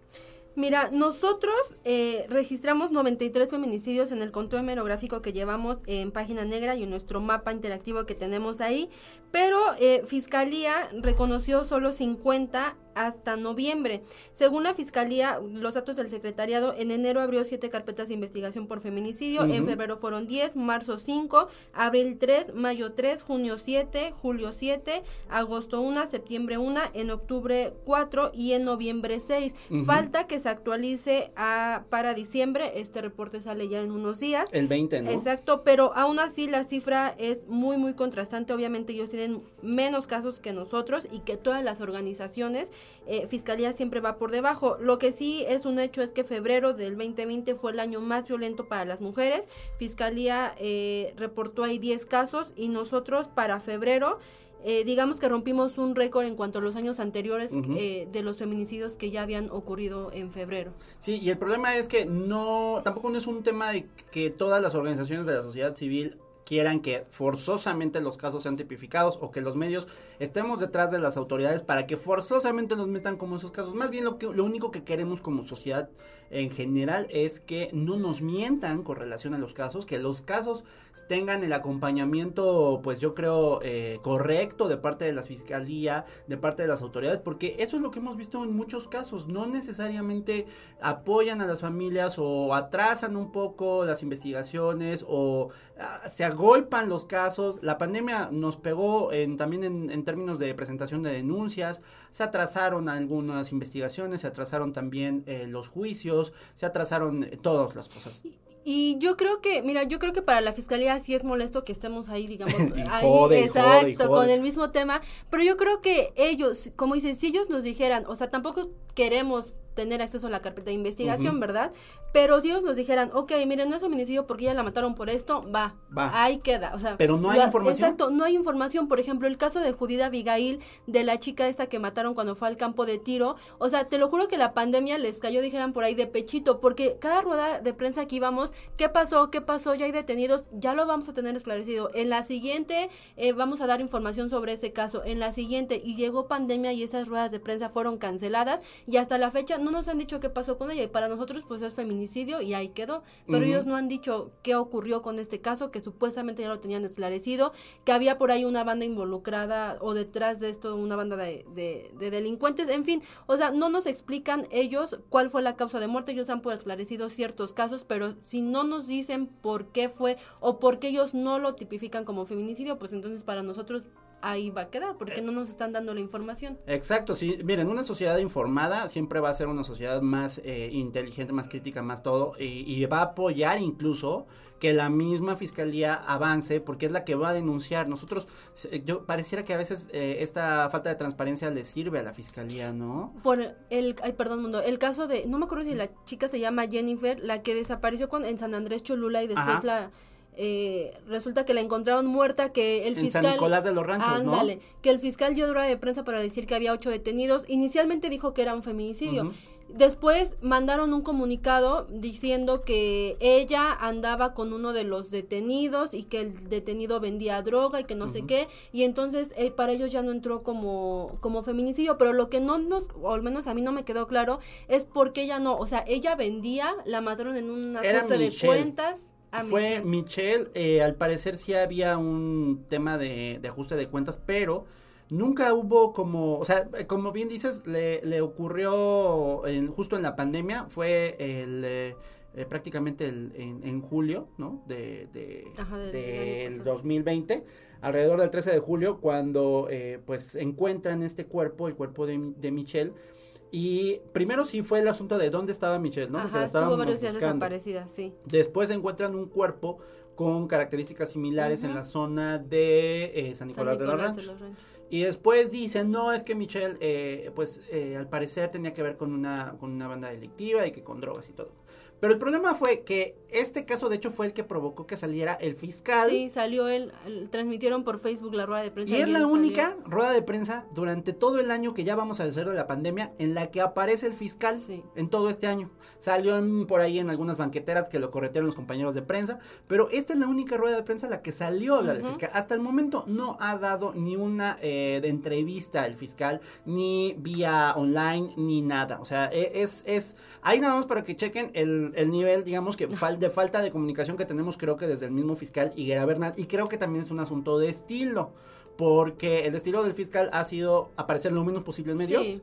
Mira, nosotros eh, registramos 93 feminicidios en el control hemerográfico que llevamos en Página Negra y en nuestro mapa interactivo que tenemos ahí, pero eh, Fiscalía reconoció solo 50 hasta noviembre. Según la Fiscalía, los datos del secretariado, en enero abrió siete carpetas de investigación por feminicidio, en febrero fueron 10, marzo 5, abril 3, mayo 3, junio 7, julio 7, agosto 1, septiembre 1, en octubre 4 y en noviembre 6. Falta que se actualice a, para diciembre, este reporte sale ya en unos días. El 20, ¿no? Exacto, pero aún así la cifra es muy, muy contrastante. Obviamente ellos tienen menos casos que nosotros y que todas las organizaciones eh, Fiscalía siempre va por debajo. Lo que sí es un hecho es que febrero del 2020 fue el año más violento para las mujeres. Fiscalía eh, reportó ahí 10 casos y nosotros para febrero... Eh, digamos que rompimos un récord en cuanto a los años anteriores eh, de los feminicidios que ya habían ocurrido en febrero. Sí, y el problema es que no, tampoco no es un tema de que todas las organizaciones de la sociedad civil quieran que forzosamente los casos sean tipificados o que los medios estemos detrás de las autoridades para que forzosamente nos metan como esos casos. Más bien lo, que, lo único que queremos como sociedad en general es que no nos mientan con relación a los casos, que los casos tengan el acompañamiento, pues yo creo, eh, correcto de parte de la fiscalía, de parte de las autoridades, porque eso es lo que hemos visto en muchos casos, no necesariamente apoyan a las familias o atrasan un poco las investigaciones o ah, se agolpan los casos. La pandemia nos pegó en, también en, en términos de presentación de denuncias, se atrasaron algunas investigaciones, se atrasaron también eh, los juicios, se atrasaron eh, todas las cosas. Y yo creo que, mira, yo creo que para la fiscalía sí es molesto que estemos ahí, digamos, ahí, exacto, con el mismo tema, pero yo creo que ellos, como dicen, si ellos nos dijeran, o sea, tampoco queremos tener acceso a la carpeta de investigación. ¿verdad? Pero si ellos nos dijeran, ok, miren, no es feminicidio porque ya la mataron por esto, va, Va. ahí queda, o sea. Pero no hay información. Exacto, no hay información. Por ejemplo, el caso de Judith Abigail, de la chica esta que mataron cuando fue al campo de tiro, o sea, te lo juro que la pandemia les cayó, dijeran por ahí, de pechito, porque cada rueda de prensa que íbamos, ¿qué pasó? ¿Qué pasó? Ya hay detenidos, ya lo vamos a tener esclarecido. En la siguiente eh, vamos a dar información sobre ese caso. En la siguiente, y llegó pandemia y esas ruedas de prensa fueron canceladas y hasta la fecha no nos han dicho qué pasó con ella y para nosotros pues es feminicidio y ahí quedó. Pero ellos no han dicho qué ocurrió con este caso, que supuestamente ya lo tenían esclarecido, que había por ahí una banda involucrada o detrás de esto una banda de, de- de delincuentes, en fin, o sea, no nos explican ellos cuál fue la causa de muerte, ellos han por esclarecido ciertos casos, pero si no nos dicen por qué fue o por qué ellos no lo tipifican como feminicidio, pues entonces para nosotros ahí va a quedar, porque no nos están dando la información. Exacto, sí. Miren, una sociedad informada siempre va a ser una sociedad más eh, inteligente, más crítica, más todo, y, y va a apoyar incluso que la misma fiscalía avance, porque es la que va a denunciar. Nosotros, se- yo pareciera que a veces eh, esta falta de transparencia le sirve a la fiscalía, ¿no? Por el, ay, perdón, mundo, el caso de, no me acuerdo si la chica se llama Jennifer, la que desapareció con, en San Andrés Cholula y después Ajá. la, eh, resulta que la encontraron muerta, que el En fiscal... San Nicolás de los Ranchos, ¿no? Ándale, que el fiscal dio rueda de prensa para decir que había ocho detenidos. Inicialmente dijo que era un feminicidio. Después mandaron un comunicado diciendo que ella andaba con uno de los detenidos y que el detenido vendía droga y que no sé qué. Y entonces eh, para ellos ya no entró como, como feminicidio. Pero lo que no nos, o al menos a mí no me quedó claro, es por qué ella no. O sea, ella vendía, la mataron en un Era ajuste de cuentas. A Fue Michelle. Michelle, eh, al parecer sí había un tema de, de ajuste de cuentas, pero nunca hubo como, o sea, como bien dices, le, le ocurrió en- justo en la pandemia, fue el, eh, eh, prácticamente el- en, en julio, ¿no? De, de- Ajá, del del año pasado. 2020, alrededor del 13 de julio, cuando eh, pues encuentran este cuerpo, el cuerpo de, de Michelle. Y primero sí fue el asunto de dónde estaba Michelle, ¿no? Porque Ajá, la estuvo varios días buscando. desaparecida, sí. Después encuentran un cuerpo con características similares en la zona de eh, San San Nicolás, de los Ranchos. Y después dicen, no, es que Michelle, eh, pues eh, al parecer tenía que ver con una, con una banda delictiva y que con drogas y todo. Pero el problema fue que este caso, de hecho, fue el que provocó que saliera el fiscal. Sí, salió él, transmitieron por Facebook la rueda de prensa. Y es la salió. única rueda de prensa durante todo el año que ya vamos a hacer de la pandemia en la que aparece el fiscal Sí. en todo este año. Salió en- por ahí en algunas banqueteras que lo corretearon los compañeros de prensa, pero esta es la única rueda de prensa en la que salió a hablar el Ujú. fiscal. Hasta el momento no ha dado ni una eh, de entrevista el fiscal, ni vía online, ni nada. O sea, e- es, es, ahí nada más para que chequen el, el nivel, digamos que fal- de falta de comunicación que tenemos creo que desde el mismo fiscal Higuera Bernal, y creo que también es un asunto de estilo. Porque el estilo del fiscal ha sido aparecer lo menos posible en medios. Sí.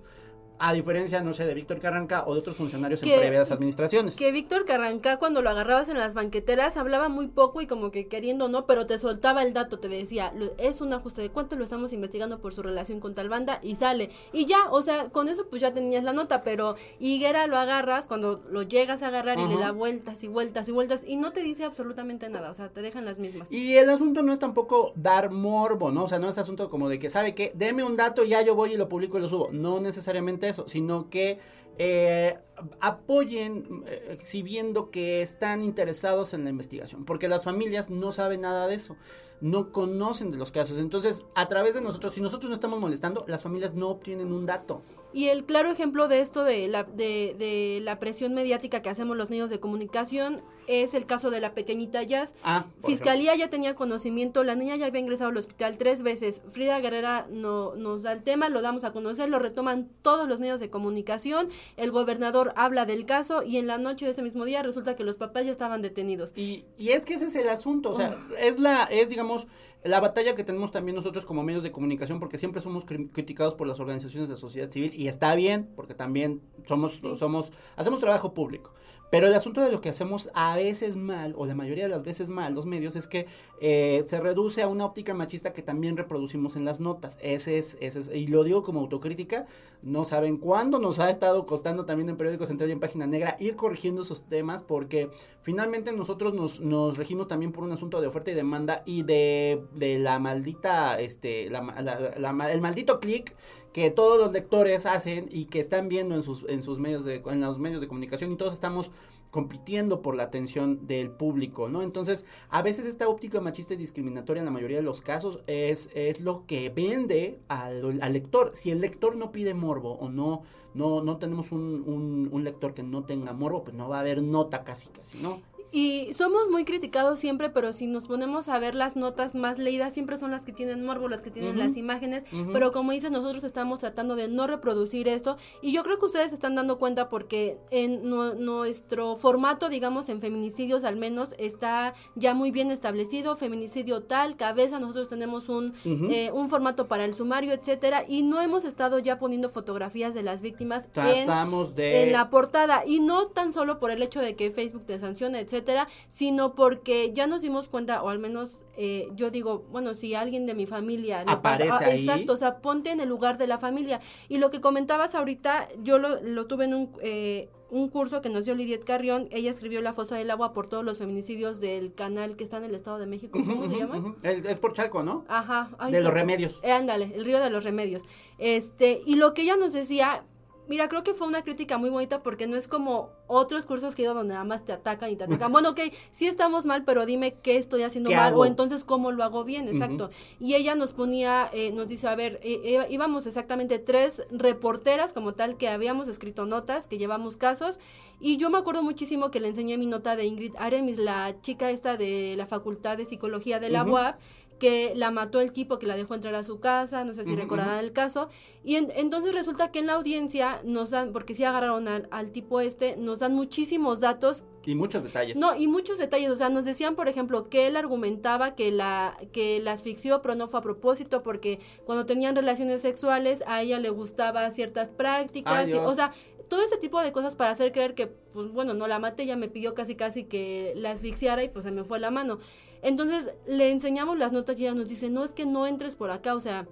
A diferencia, no sé, de Víctor Carranca o de otros funcionarios Que- en previas administraciones. Que Víctor Carrancá cuando lo agarrabas en las banqueteras hablaba muy poco y como que queriendo no, pero te soltaba el dato, te decía, "Lo- es un ajuste de cuánto lo estamos investigando por su relación con tal banda y sale. Y ya, o sea, con eso pues ya tenías la nota, pero Higuera lo agarras cuando lo llegas a agarrar y le da vueltas y vueltas y vueltas y no te dice absolutamente nada, o sea, te dejan las mismas. Y el asunto no es tampoco dar morbo, ¿no? O sea, no es asunto como de que, ¿sabe qué? Deme un dato y ya yo voy y lo publico y lo subo. No necesariamente eso, sino que eh, apoyen eh, exhibiendo que están interesados en la investigación. Porque las familias no saben nada de eso. No conocen de los casos. Entonces, a través de nosotros, si nosotros no estamos molestando, las familias no obtienen un dato. Y el claro ejemplo de esto de la, de, de la presión mediática que hacemos los medios de comunicación es el caso de la pequeñita Jazz. Ah, Fiscalía ya tenía conocimiento, la niña ya había ingresado al hospital tres veces. Frida Guerrera no, nos da el tema, lo damos a conocer, lo retoman todos los medios de comunicación. El gobernador habla del caso y en la noche de ese mismo día resulta que los papás ya estaban detenidos. Y, y es que ese es el asunto, o sea, es la, es digamos, la batalla que tenemos también nosotros como medios de comunicación, porque siempre somos cri- criticados por las organizaciones de sociedad civil, y está bien, porque también somos, Sí. somos, hacemos trabajo público. Pero el asunto de lo que hacemos a veces mal, o la mayoría de las veces mal, los medios, es que eh, se reduce a una óptica machista que también reproducimos en las notas. Ese es, ese es, y lo digo como autocrítica, no saben cuándo nos ha estado costando también en Periódico Central y en Página Negra ir corrigiendo esos temas, porque finalmente nosotros nos, nos regimos también por un asunto de oferta y demanda y de, de la maldita, este, la, la- la el maldito clic que todos los lectores hacen y que están viendo en sus, en sus medios de, en los medios de comunicación y todos estamos compitiendo por la atención del público, ¿no? Entonces, a veces esta óptica machista y discriminatoria en la mayoría de los casos es, es lo que vende al, al lector. Si el lector no pide morbo o no, no, no tenemos un, un, un lector que no tenga morbo, pues no va a haber nota casi casi, ¿no? Y somos muy criticados siempre, pero si nos ponemos a ver las notas más leídas, siempre son las que tienen morbo, las que tienen las imágenes. Pero como dices, nosotros estamos tratando de no reproducir esto. Y yo creo que ustedes se están dando cuenta porque en nu- nuestro formato, digamos, en feminicidios al menos, está ya muy bien establecido. Feminicidio tal, cabeza, nosotros tenemos un, eh, un formato para el sumario, etcétera. Y no hemos estado ya poniendo fotografías de las víctimas en Tratamos de... en la portada y no tan solo por el hecho de que Facebook te sanciona, etcétera, sino porque ya nos dimos cuenta o al menos eh, yo digo, bueno, si alguien de mi familia le Aparece pasa, ah, ahí. exacto, o sea, ponte en el lugar de la familia. Y lo que comentabas ahorita, yo lo, lo tuve en un eh, un curso que nos dio Lidiet Carrión, ella escribió La fosa del agua por todos los feminicidios del canal que está en el Estado de México, ¿cómo se llama? Es por Chalco, ¿no? Ajá. ay, de los remedios. eh, ándale, el río de los remedios. Este, y lo que ella nos decía, Mira, creo que fue una crítica muy bonita porque no es como otros cursos que he ido donde nada más te atacan y te atacan. Bueno, ok, sí estamos mal, pero dime qué estoy haciendo ¿Qué mal hago? o entonces cómo lo hago bien, exacto. Y ella nos ponía, eh, nos dice, a ver, eh, eh, íbamos exactamente tres reporteras como tal que habíamos escrito notas, que llevamos casos, y yo me acuerdo muchísimo que le enseñé mi nota de Ingrid Aremis, la chica esta de la Facultad de Psicología de la Ujú. UAP, que la mató el tipo que la dejó entrar a su casa, no sé si recordarán el caso, y en- entonces resulta que en la audiencia nos dan, porque sí agarraron al, al tipo este, nos dan muchísimos datos, Y muchos detalles. no, y muchos detalles, o sea, nos decían, por ejemplo, que él argumentaba que la, que la asfixió, pero no fue a propósito, porque cuando tenían relaciones sexuales a ella le gustaba ciertas prácticas, y- o sea, todo ese tipo de cosas para hacer creer que, pues bueno, no la maté, ella me pidió casi casi que la asfixiara y pues se me fue la mano. Entonces le enseñamos las notas y ella nos dice, no es que no entres por acá, o sea...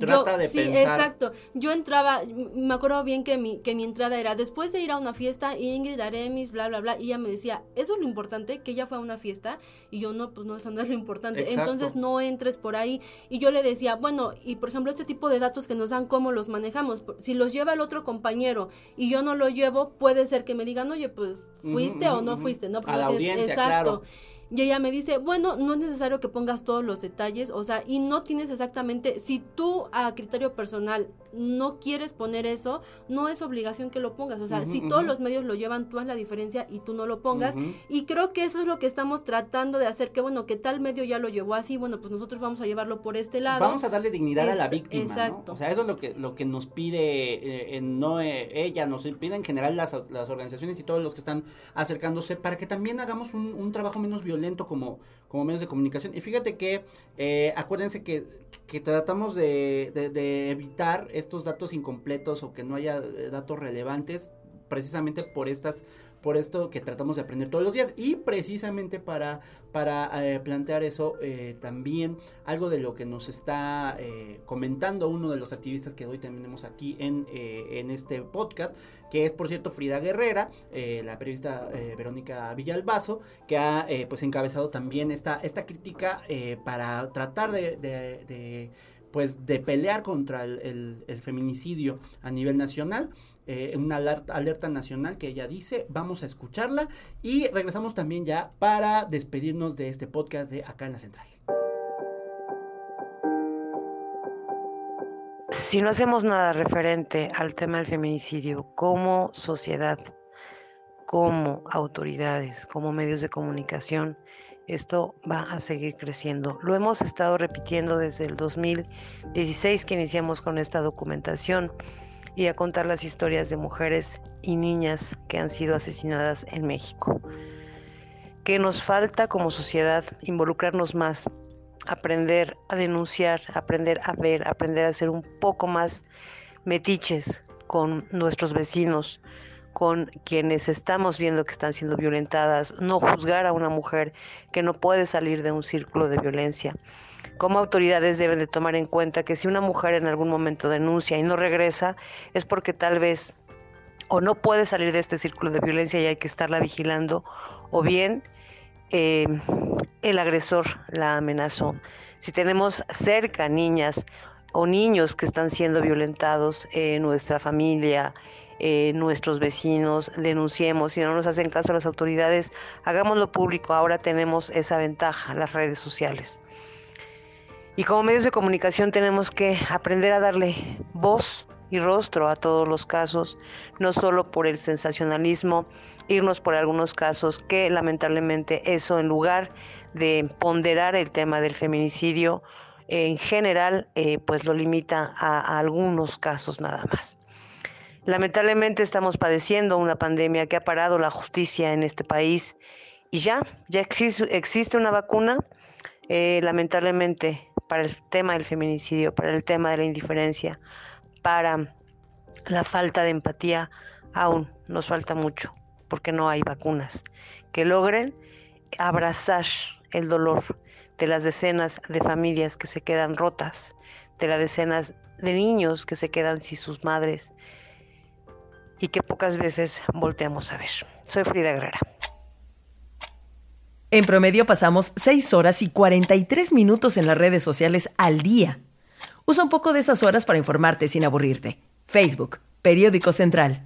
Trata yo, de sí, pensar. exacto. Yo entraba, me acuerdo bien que mi, que mi entrada era después de ir a una fiesta, Ingrid Aremis, bla, bla, bla, y ella me decía, eso es lo importante, que ella fue a una fiesta, y yo no, pues no, eso no es lo importante. Exacto. Entonces no entres por ahí. Y yo le decía, bueno, y por ejemplo, este tipo de datos que nos dan, ¿cómo los manejamos? Si los lleva el otro compañero y yo no lo llevo, puede ser que me digan, oye, pues, ¿fuiste o no fuiste? ¿no? A Porque la no tienes- audiencia, exacto. claro. Y ella me dice, bueno, no es necesario que pongas todos los detalles, o sea, y no tienes exactamente, si tú a criterio personal no quieres poner eso, no es obligación que lo pongas, o sea, si todos los medios lo llevan, tú haz la diferencia y tú no lo pongas. Y creo que eso es lo que estamos tratando de hacer, que bueno, que tal medio ya lo llevó así, bueno, pues nosotros vamos a llevarlo por este lado. Vamos a darle dignidad a la víctima, exacto. ¿no? O sea, eso es lo que, lo que nos pide, eh, en no eh, ella, nos pide en general las, las organizaciones y todos los que están acercándose para que también hagamos un, un trabajo menos violento como, como medios de comunicación. Y fíjate que, eh, acuérdense que, que tratamos de, de- de evitar estos datos incompletos o que no haya eh, datos relevantes precisamente por estas por esto que tratamos de aprender todos los días. Y precisamente para, para eh, plantear eso eh, también algo de lo que nos está comentando uno de los activistas que hoy tenemos aquí en, en este podcast que es por cierto Frida Guerrera, la periodista Verónica Villalbazo, que ha pues encabezado también esta, esta crítica para tratar de, pues de pelear contra el, feminicidio a nivel nacional eh, una alerta, alerta nacional que ella dice, vamos a escucharla y regresamos también ya para despedirnos de este podcast de acá en la central. Si no hacemos nada referente al tema del feminicidio como sociedad, como autoridades, como medios de comunicación, esto va a seguir creciendo. Lo hemos estado repitiendo desde el 2016 que iniciamos con esta documentación y a contar las historias de mujeres y niñas que han sido asesinadas en México. Que nos falta como sociedad involucrarnos más, aprender a denunciar, aprender a ver, aprender a ser un poco más metiches con nuestros vecinos, con quienes estamos viendo que están siendo violentadas, no juzgar a una mujer que no puede salir de un círculo de violencia. Como autoridades deben de tomar en cuenta que si una mujer en algún momento denuncia y no regresa, es porque tal vez o no puede salir de este círculo de violencia y hay que estarla vigilando, o bien eh, el agresor la amenazó. Si tenemos cerca niñas o niños que están siendo violentados en nuestra familia, eh, nuestros vecinos, denunciemos. Si no nos hacen caso las autoridades, hagámoslo público. Ahora tenemos esa ventaja, las redes sociales. Y como medios de comunicación tenemos que aprender a darle voz y rostro a todos los casos, no solo por el sensacionalismo, irnos por algunos casos que lamentablemente eso en lugar de ponderar el tema del feminicidio, en general eh, pues lo limita a, a algunos casos nada más. Lamentablemente estamos padeciendo una pandemia que ha parado la justicia en este país. Y ya, ya existe, una vacuna, eh, lamentablemente para el tema del feminicidio, para el tema de la indiferencia, para la falta de empatía, aún nos falta mucho, porque no hay vacunas que logren abrazar el dolor de las decenas de familias que se quedan rotas, de las decenas de niños que se quedan sin sus madres y que pocas veces volteamos a ver. Soy Frida Guerrera. En promedio pasamos 6 horas y 43 minutos en las redes sociales al día. Usa un poco de esas horas para informarte sin aburrirte. Facebook, Periódico Central.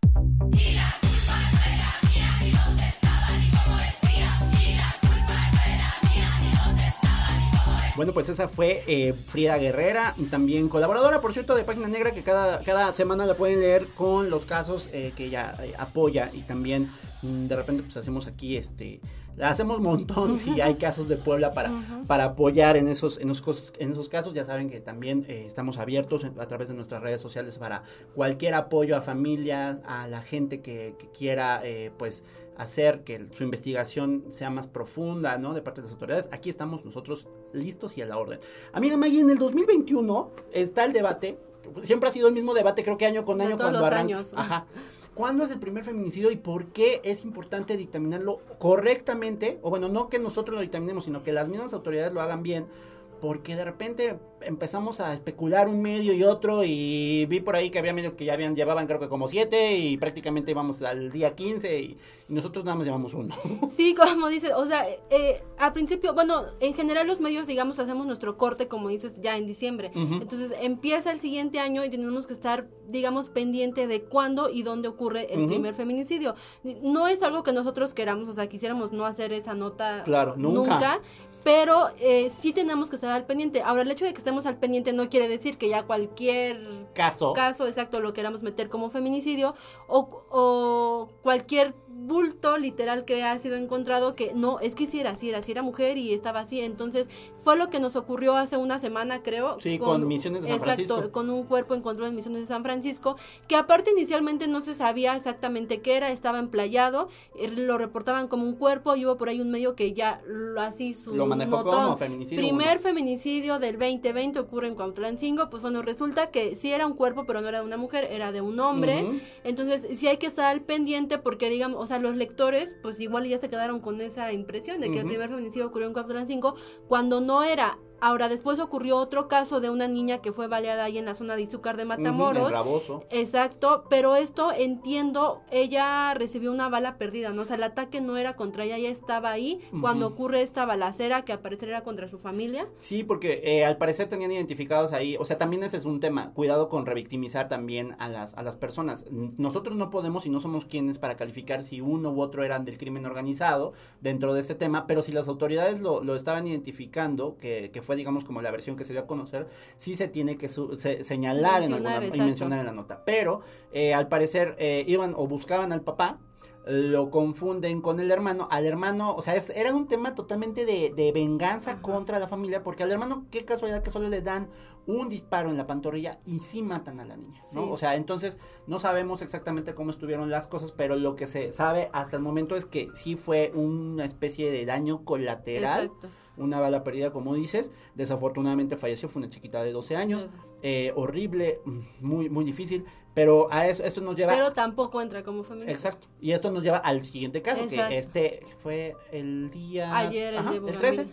Bueno, pues esa fue eh, Frida Guerrera, también colaboradora, por cierto, de Página Negra, que cada, cada semana la pueden leer con los casos eh, que ella eh, apoya y también mm, de repente pues hacemos aquí este hacemos montón si hay casos de Puebla para, para apoyar en esos, en esos, en esos casos. Ya saben que también estamos abiertos a través de nuestras redes sociales para cualquier apoyo a familias, a la gente que, que quiera pues hacer que su investigación sea más profunda, ¿no? De parte de las autoridades. Aquí estamos nosotros listos y a la orden. Amiga Maggie, en el 2021 está el debate, siempre ha sido el mismo debate, creo que año con año. todos los años. Ajá. ¿Cuándo es el primer feminicidio y por qué es importante dictaminarlo correctamente? O bueno, no que nosotros lo dictaminemos, sino que las mismas autoridades lo hagan bien porque de repente empezamos a especular un medio y otro y vi por ahí que había medios que ya habían llevaban creo que como siete y prácticamente íbamos al día 15 y, nosotros nada más llevamos uno. Sí, como dices, o sea, eh, al principio, bueno, en general los medios, digamos, hacemos nuestro corte, como dices, ya en diciembre. Entonces empieza el siguiente año y tenemos que estar, digamos, pendiente de cuándo y dónde ocurre el primer feminicidio. No es algo que nosotros queramos, o sea, quisiéramos no hacer esa nota claro, nunca pero eh, sí tenemos que estar al pendiente. Ahora, el hecho de que estemos al pendiente no quiere decir que ya cualquier caso, caso exacto, lo queramos meter como feminicidio o, o cualquier bulto literal que ha sido encontrado que no, es que si era así, era así, era mujer y estaba así. Entonces, fue lo que nos ocurrió hace una semana, creo. Sí, con, Misiones de San Francisco. con un cuerpo encontrado en Misiones de San Francisco, que aparte inicialmente no se sabía exactamente qué era, estaba emplayado, eh, lo reportaban como un cuerpo y hubo por ahí un medio que ya lo así su Lo manejó como feminicidio. Primer feminicidio del 2020 ocurre en Cuauhtlancingo, pues bueno, resulta que sí era un cuerpo, pero no era de una mujer, era de un hombre. Entonces, sí hay que estar al pendiente porque digamos, o sea, los lectores, pues igual ya se quedaron con esa impresión de que el primer feminicidio ocurrió en Cuauhtémoc 5, cuando no era Ahora, después ocurrió otro caso de una niña que fue baleada ahí en la zona de Izúcar de Matamoros. Exacto, pero esto entiendo, ella recibió una bala perdida, ¿no? O sea, el ataque no era contra ella, ella estaba ahí cuando ocurre esta balacera que aparecer era contra su familia. Sí, porque eh, al parecer tenían identificados ahí, o sea, también ese es un tema, cuidado con revictimizar también a las, a las personas. Nosotros no podemos y no somos quienes para calificar si uno u otro eran del crimen organizado dentro de este tema, pero si las autoridades lo, lo estaban identificando, que, que fue, digamos, como la versión que se dio a conocer, sí se tiene que señalar en alguna, y mencionar en la nota. Pero, eh, al parecer, eh, iban o buscaban al papá, lo confunden con el hermano. Al hermano, o sea, era un tema totalmente de, venganza contra la familia, porque al hermano, qué casualidad que solo le dan un disparo en la pantorrilla y sí matan a la niña, ¿no? O sea, entonces no sabemos exactamente cómo estuvieron las cosas, pero lo que se sabe hasta el momento es que sí fue una especie de daño colateral. Exacto una bala perdida, como dices. Desafortunadamente falleció, fue una chiquita de 12 años. Eh, horrible, muy, muy difícil. Pero a eso, esto nos lleva... Pero tampoco entra como familia. Exacto. Y esto nos lleva al siguiente caso, que este fue el día... Ayer, el, el 13.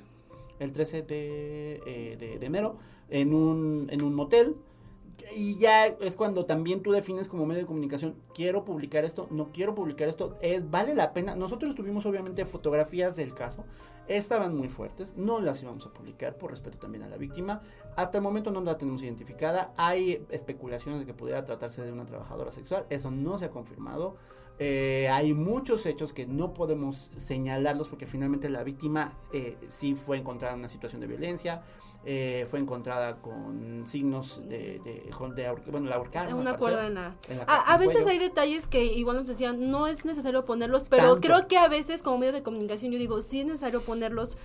El 13 de, eh, de, de enero, en un, en un motel y ya es cuando también tú defines como medio de comunicación, quiero publicar esto, no quiero publicar esto, es vale la pena. Nosotros tuvimos obviamente fotografías del caso, estaban muy fuertes, no las íbamos a publicar por respeto también a la víctima. Hasta el momento no la tenemos identificada, hay especulaciones de que pudiera tratarse de una trabajadora sexual, eso no se ha confirmado. Eh, hay muchos hechos que no podemos señalarlos porque finalmente la víctima eh, sí fue encontrada en una situación de violencia eh, fue encontrada con signos de, de, bueno, la ahorcaron. Una cuerda en la... a, veces hay detalles que igual nos decían, no es necesario ponerlos, pero creo que a veces como medio de comunicación yo digo, sí es necesario ponerlos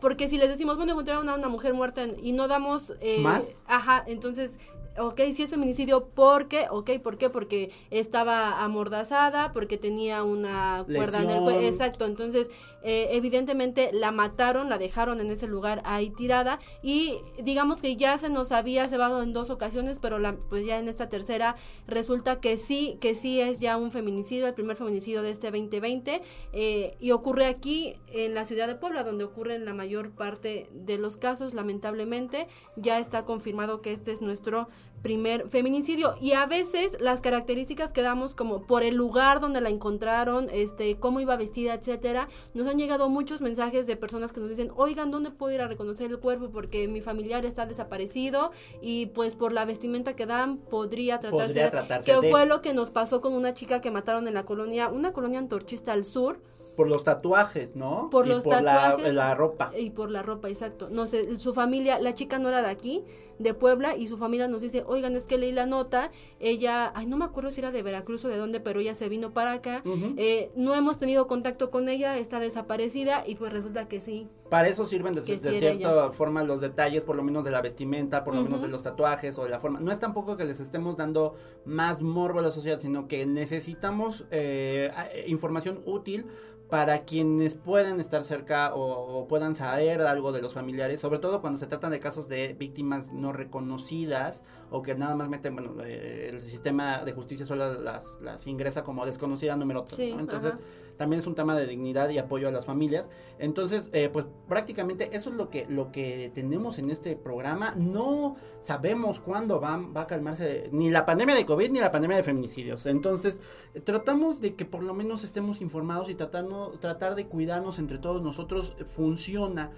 porque si les decimos, bueno, encontraron a una mujer muerta y no damos... Eh, ¿Más? Ajá, entonces ok, sí es feminicidio porque, ok, ¿por qué? Porque estaba amordazada, porque tenía una cuerda en el cuello, exacto, entonces eh, evidentemente la mataron, la dejaron en ese lugar ahí tirada y digamos que ya se nos había cebado en dos ocasiones, pero la, pues ya en esta tercera resulta que sí, que sí es ya un feminicidio, el primer feminicidio de este 2020 eh, y ocurre aquí en la ciudad de Puebla, donde ocurren la mayor parte de los casos, lamentablemente, ya está confirmado que este es nuestro primer feminicidio y a veces las características que damos como por el lugar donde la encontraron, este, cómo iba vestida, etcétera, nos han llegado muchos mensajes de personas que nos dicen, oigan, ¿dónde puedo ir a reconocer el cuerpo? Porque mi familiar está desaparecido y pues por la vestimenta que dan podría tratarse, Podría tratarse que de- fue lo que nos pasó con una chica que mataron en la colonia, una colonia antorchista al sur, Por los tatuajes, ¿no? Por y los por la- tatuajes. La, ropa. y por la ropa, exacto. No sé, su familia, la chica no era de aquí, de Puebla, y su familia nos dice, oigan, es que leí la nota, ella, ay, no me acuerdo si era de Veracruz o de dónde, pero ella se vino para acá, eh, no hemos tenido contacto con ella, está desaparecida, y pues resulta que sí. Para eso sirven de, sí cierta forma los detalles, por lo menos de la vestimenta, por lo menos de los tatuajes o de la forma. No es tampoco que les estemos dando más morbo a la sociedad, sino que necesitamos eh, eh, información útil para quienes puedan estar cerca o, o puedan saber algo de los familiares, sobre todo cuando se tratan de casos de víctimas no reconocidas o que nada más meten, bueno, eh, el sistema de justicia solo las, las ingresa como desconocida número tres, Sí, ¿no? Entonces, ajá. También es un tema de dignidad y apoyo a las familias. Entonces, eh, pues prácticamente eso es lo que, lo que tenemos en este programa. No sabemos cuándo va, va a calmarse ni la pandemia de COVID ni la pandemia de feminicidios. Entonces, tratamos de que por lo menos estemos informados y tratando, tratar de cuidarnos entre todos nosotros. Funciona.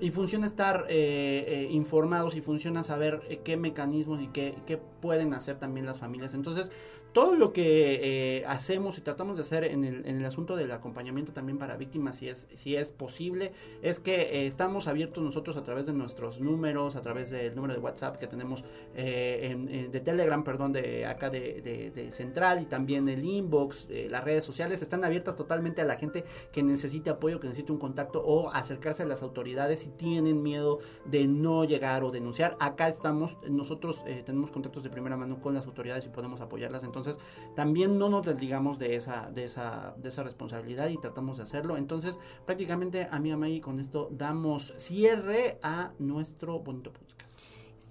Y funciona estar eh, eh, informados y funciona saber eh, qué mecanismos y qué, qué pueden hacer también las familias. Entonces, todo lo que eh, hacemos y tratamos de hacer en el, en el asunto del acompañamiento también para víctimas, si es, si es posible, es que eh, estamos abiertos nosotros a través de nuestros números, a través del número de WhatsApp que tenemos, eh, en- de Telegram, perdón, de acá de, de- Central y también el inbox, eh, las redes sociales están abiertas totalmente a la gente que necesite apoyo, que necesite un contacto o acercarse a las autoridades si tienen miedo de no llegar o denunciar. Acá estamos, nosotros eh, tenemos contactos de primera mano con las autoridades y podemos apoyarlas. Entonces, también no nos desligamos de esa, de esa, de esa responsabilidad y tratamos de hacerlo. Entonces, prácticamente a mí, a Maggie, con esto damos cierre a nuestro bonito podcast.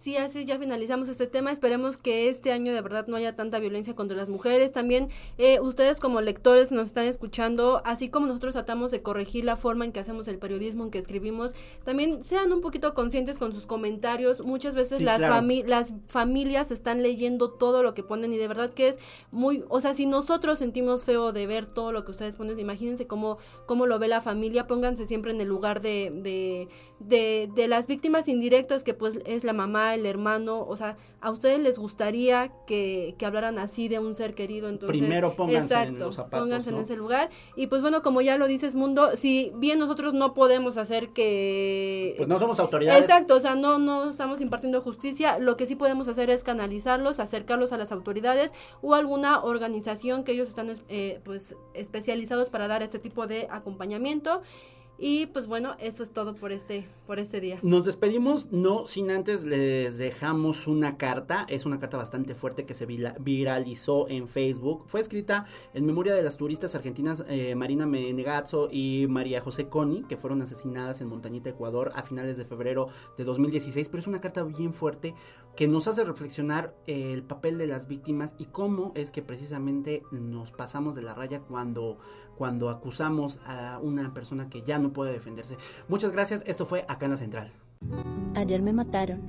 Sí, así ya finalizamos este tema. Esperemos que este año de verdad no haya tanta violencia contra las mujeres. También eh, ustedes como lectores nos están escuchando, así como nosotros tratamos de corregir la forma en que hacemos el periodismo, en que escribimos, también sean un poquito conscientes con sus comentarios. Muchas veces Sí, las, claro. fami- las familias están leyendo todo lo que ponen y de verdad que es muy, o sea, si nosotros sentimos feo de ver todo lo que ustedes ponen, imagínense cómo, cómo lo ve la familia, pónganse siempre en el lugar de, de, de, de las víctimas indirectas, que pues es la mamá, el hermano, o sea, a ustedes les gustaría que, que hablaran así de un ser querido, entonces... Primero pónganse en exacto, los zapatos, pónganse ¿no? en ese lugar. Y pues bueno, como ya lo dices, Mundo, si bien nosotros no podemos hacer que... Pues no somos autoridades. Exacto, o sea, no, no estamos impartiendo justicia. Lo que sí podemos hacer es canalizarlos, acercarlos a las autoridades o alguna organización que ellos están eh, pues especializados para dar este tipo de acompañamiento. Y pues bueno, eso es todo por este, por este día. Nos despedimos, no sin antes les dejamos una carta. Es una carta bastante fuerte que se viralizó en Facebook. Fue escrita en memoria de las turistas argentinas eh, Marina Menegazzo y María José Coni, que fueron asesinadas en Montañita, Ecuador, a finales de febrero de 2016. Pero es una carta bien fuerte que nos hace reflexionar eh, el papel de las víctimas y cómo es que precisamente nos pasamos de la raya cuando cuando acusamos a una persona que ya no puede defenderse. Muchas gracias, esto fue acá en central. Ayer me mataron.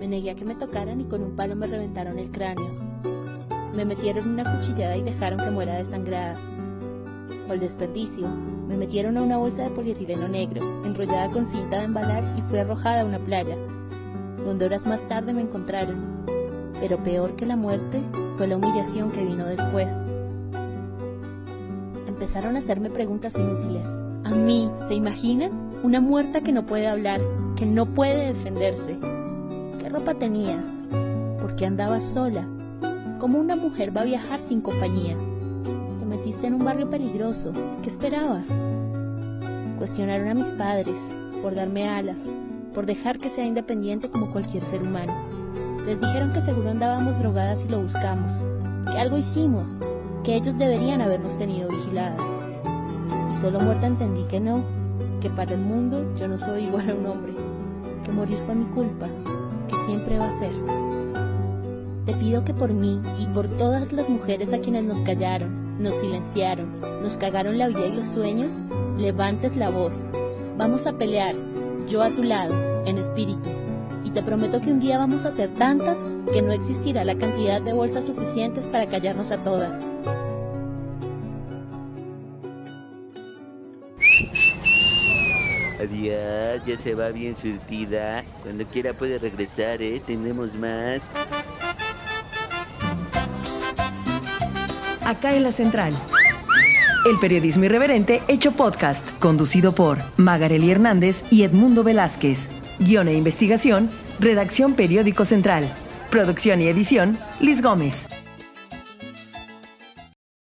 Me negué a que me tocaran y con un palo me reventaron el cráneo. Me metieron una cuchillada y dejaron que muera desangrada. Al desperdicio, me metieron a una bolsa de polietileno negro, enrollada con cinta de embalar y fue arrojada a una playa, donde horas más tarde me encontraron. Pero peor que la muerte fue la humillación que vino después. Empezaron a hacerme preguntas inútiles. A mí, ¿se imaginan? Una muerta que no puede hablar, que no puede defenderse. ¿Qué ropa tenías? ¿Por qué andabas sola? ¿Cómo una mujer va a viajar sin compañía? Te metiste en un barrio peligroso. ¿Qué esperabas? Cuestionaron a mis padres por darme alas, por dejar que sea independiente como cualquier ser humano. Les dijeron que seguro andábamos drogadas y lo buscamos, que algo hicimos, que ellos deberían habernos tenido vigiladas. Y solo muerta entendí que no, que para el mundo yo no soy igual a un hombre, que morir fue mi culpa, que siempre va a ser. Te pido que por mí y por todas las mujeres a quienes nos callaron, nos silenciaron, nos cagaron la vida y los sueños, levantes la voz. Vamos a pelear, yo a tu lado, en espíritu, Y te prometo que un día vamos a hacer tantas que no existirá la cantidad de bolsas suficientes para callarnos a todas. Adiós, ya se va bien surtida. Cuando quiera puede regresar, ¿eh? Tenemos más. Acá en la central. El periodismo irreverente hecho podcast, conducido por Magareli Hernández y Edmundo Velázquez. Guión e investigación, redacción Periódico Central. Producción y edición, Liz Gómez.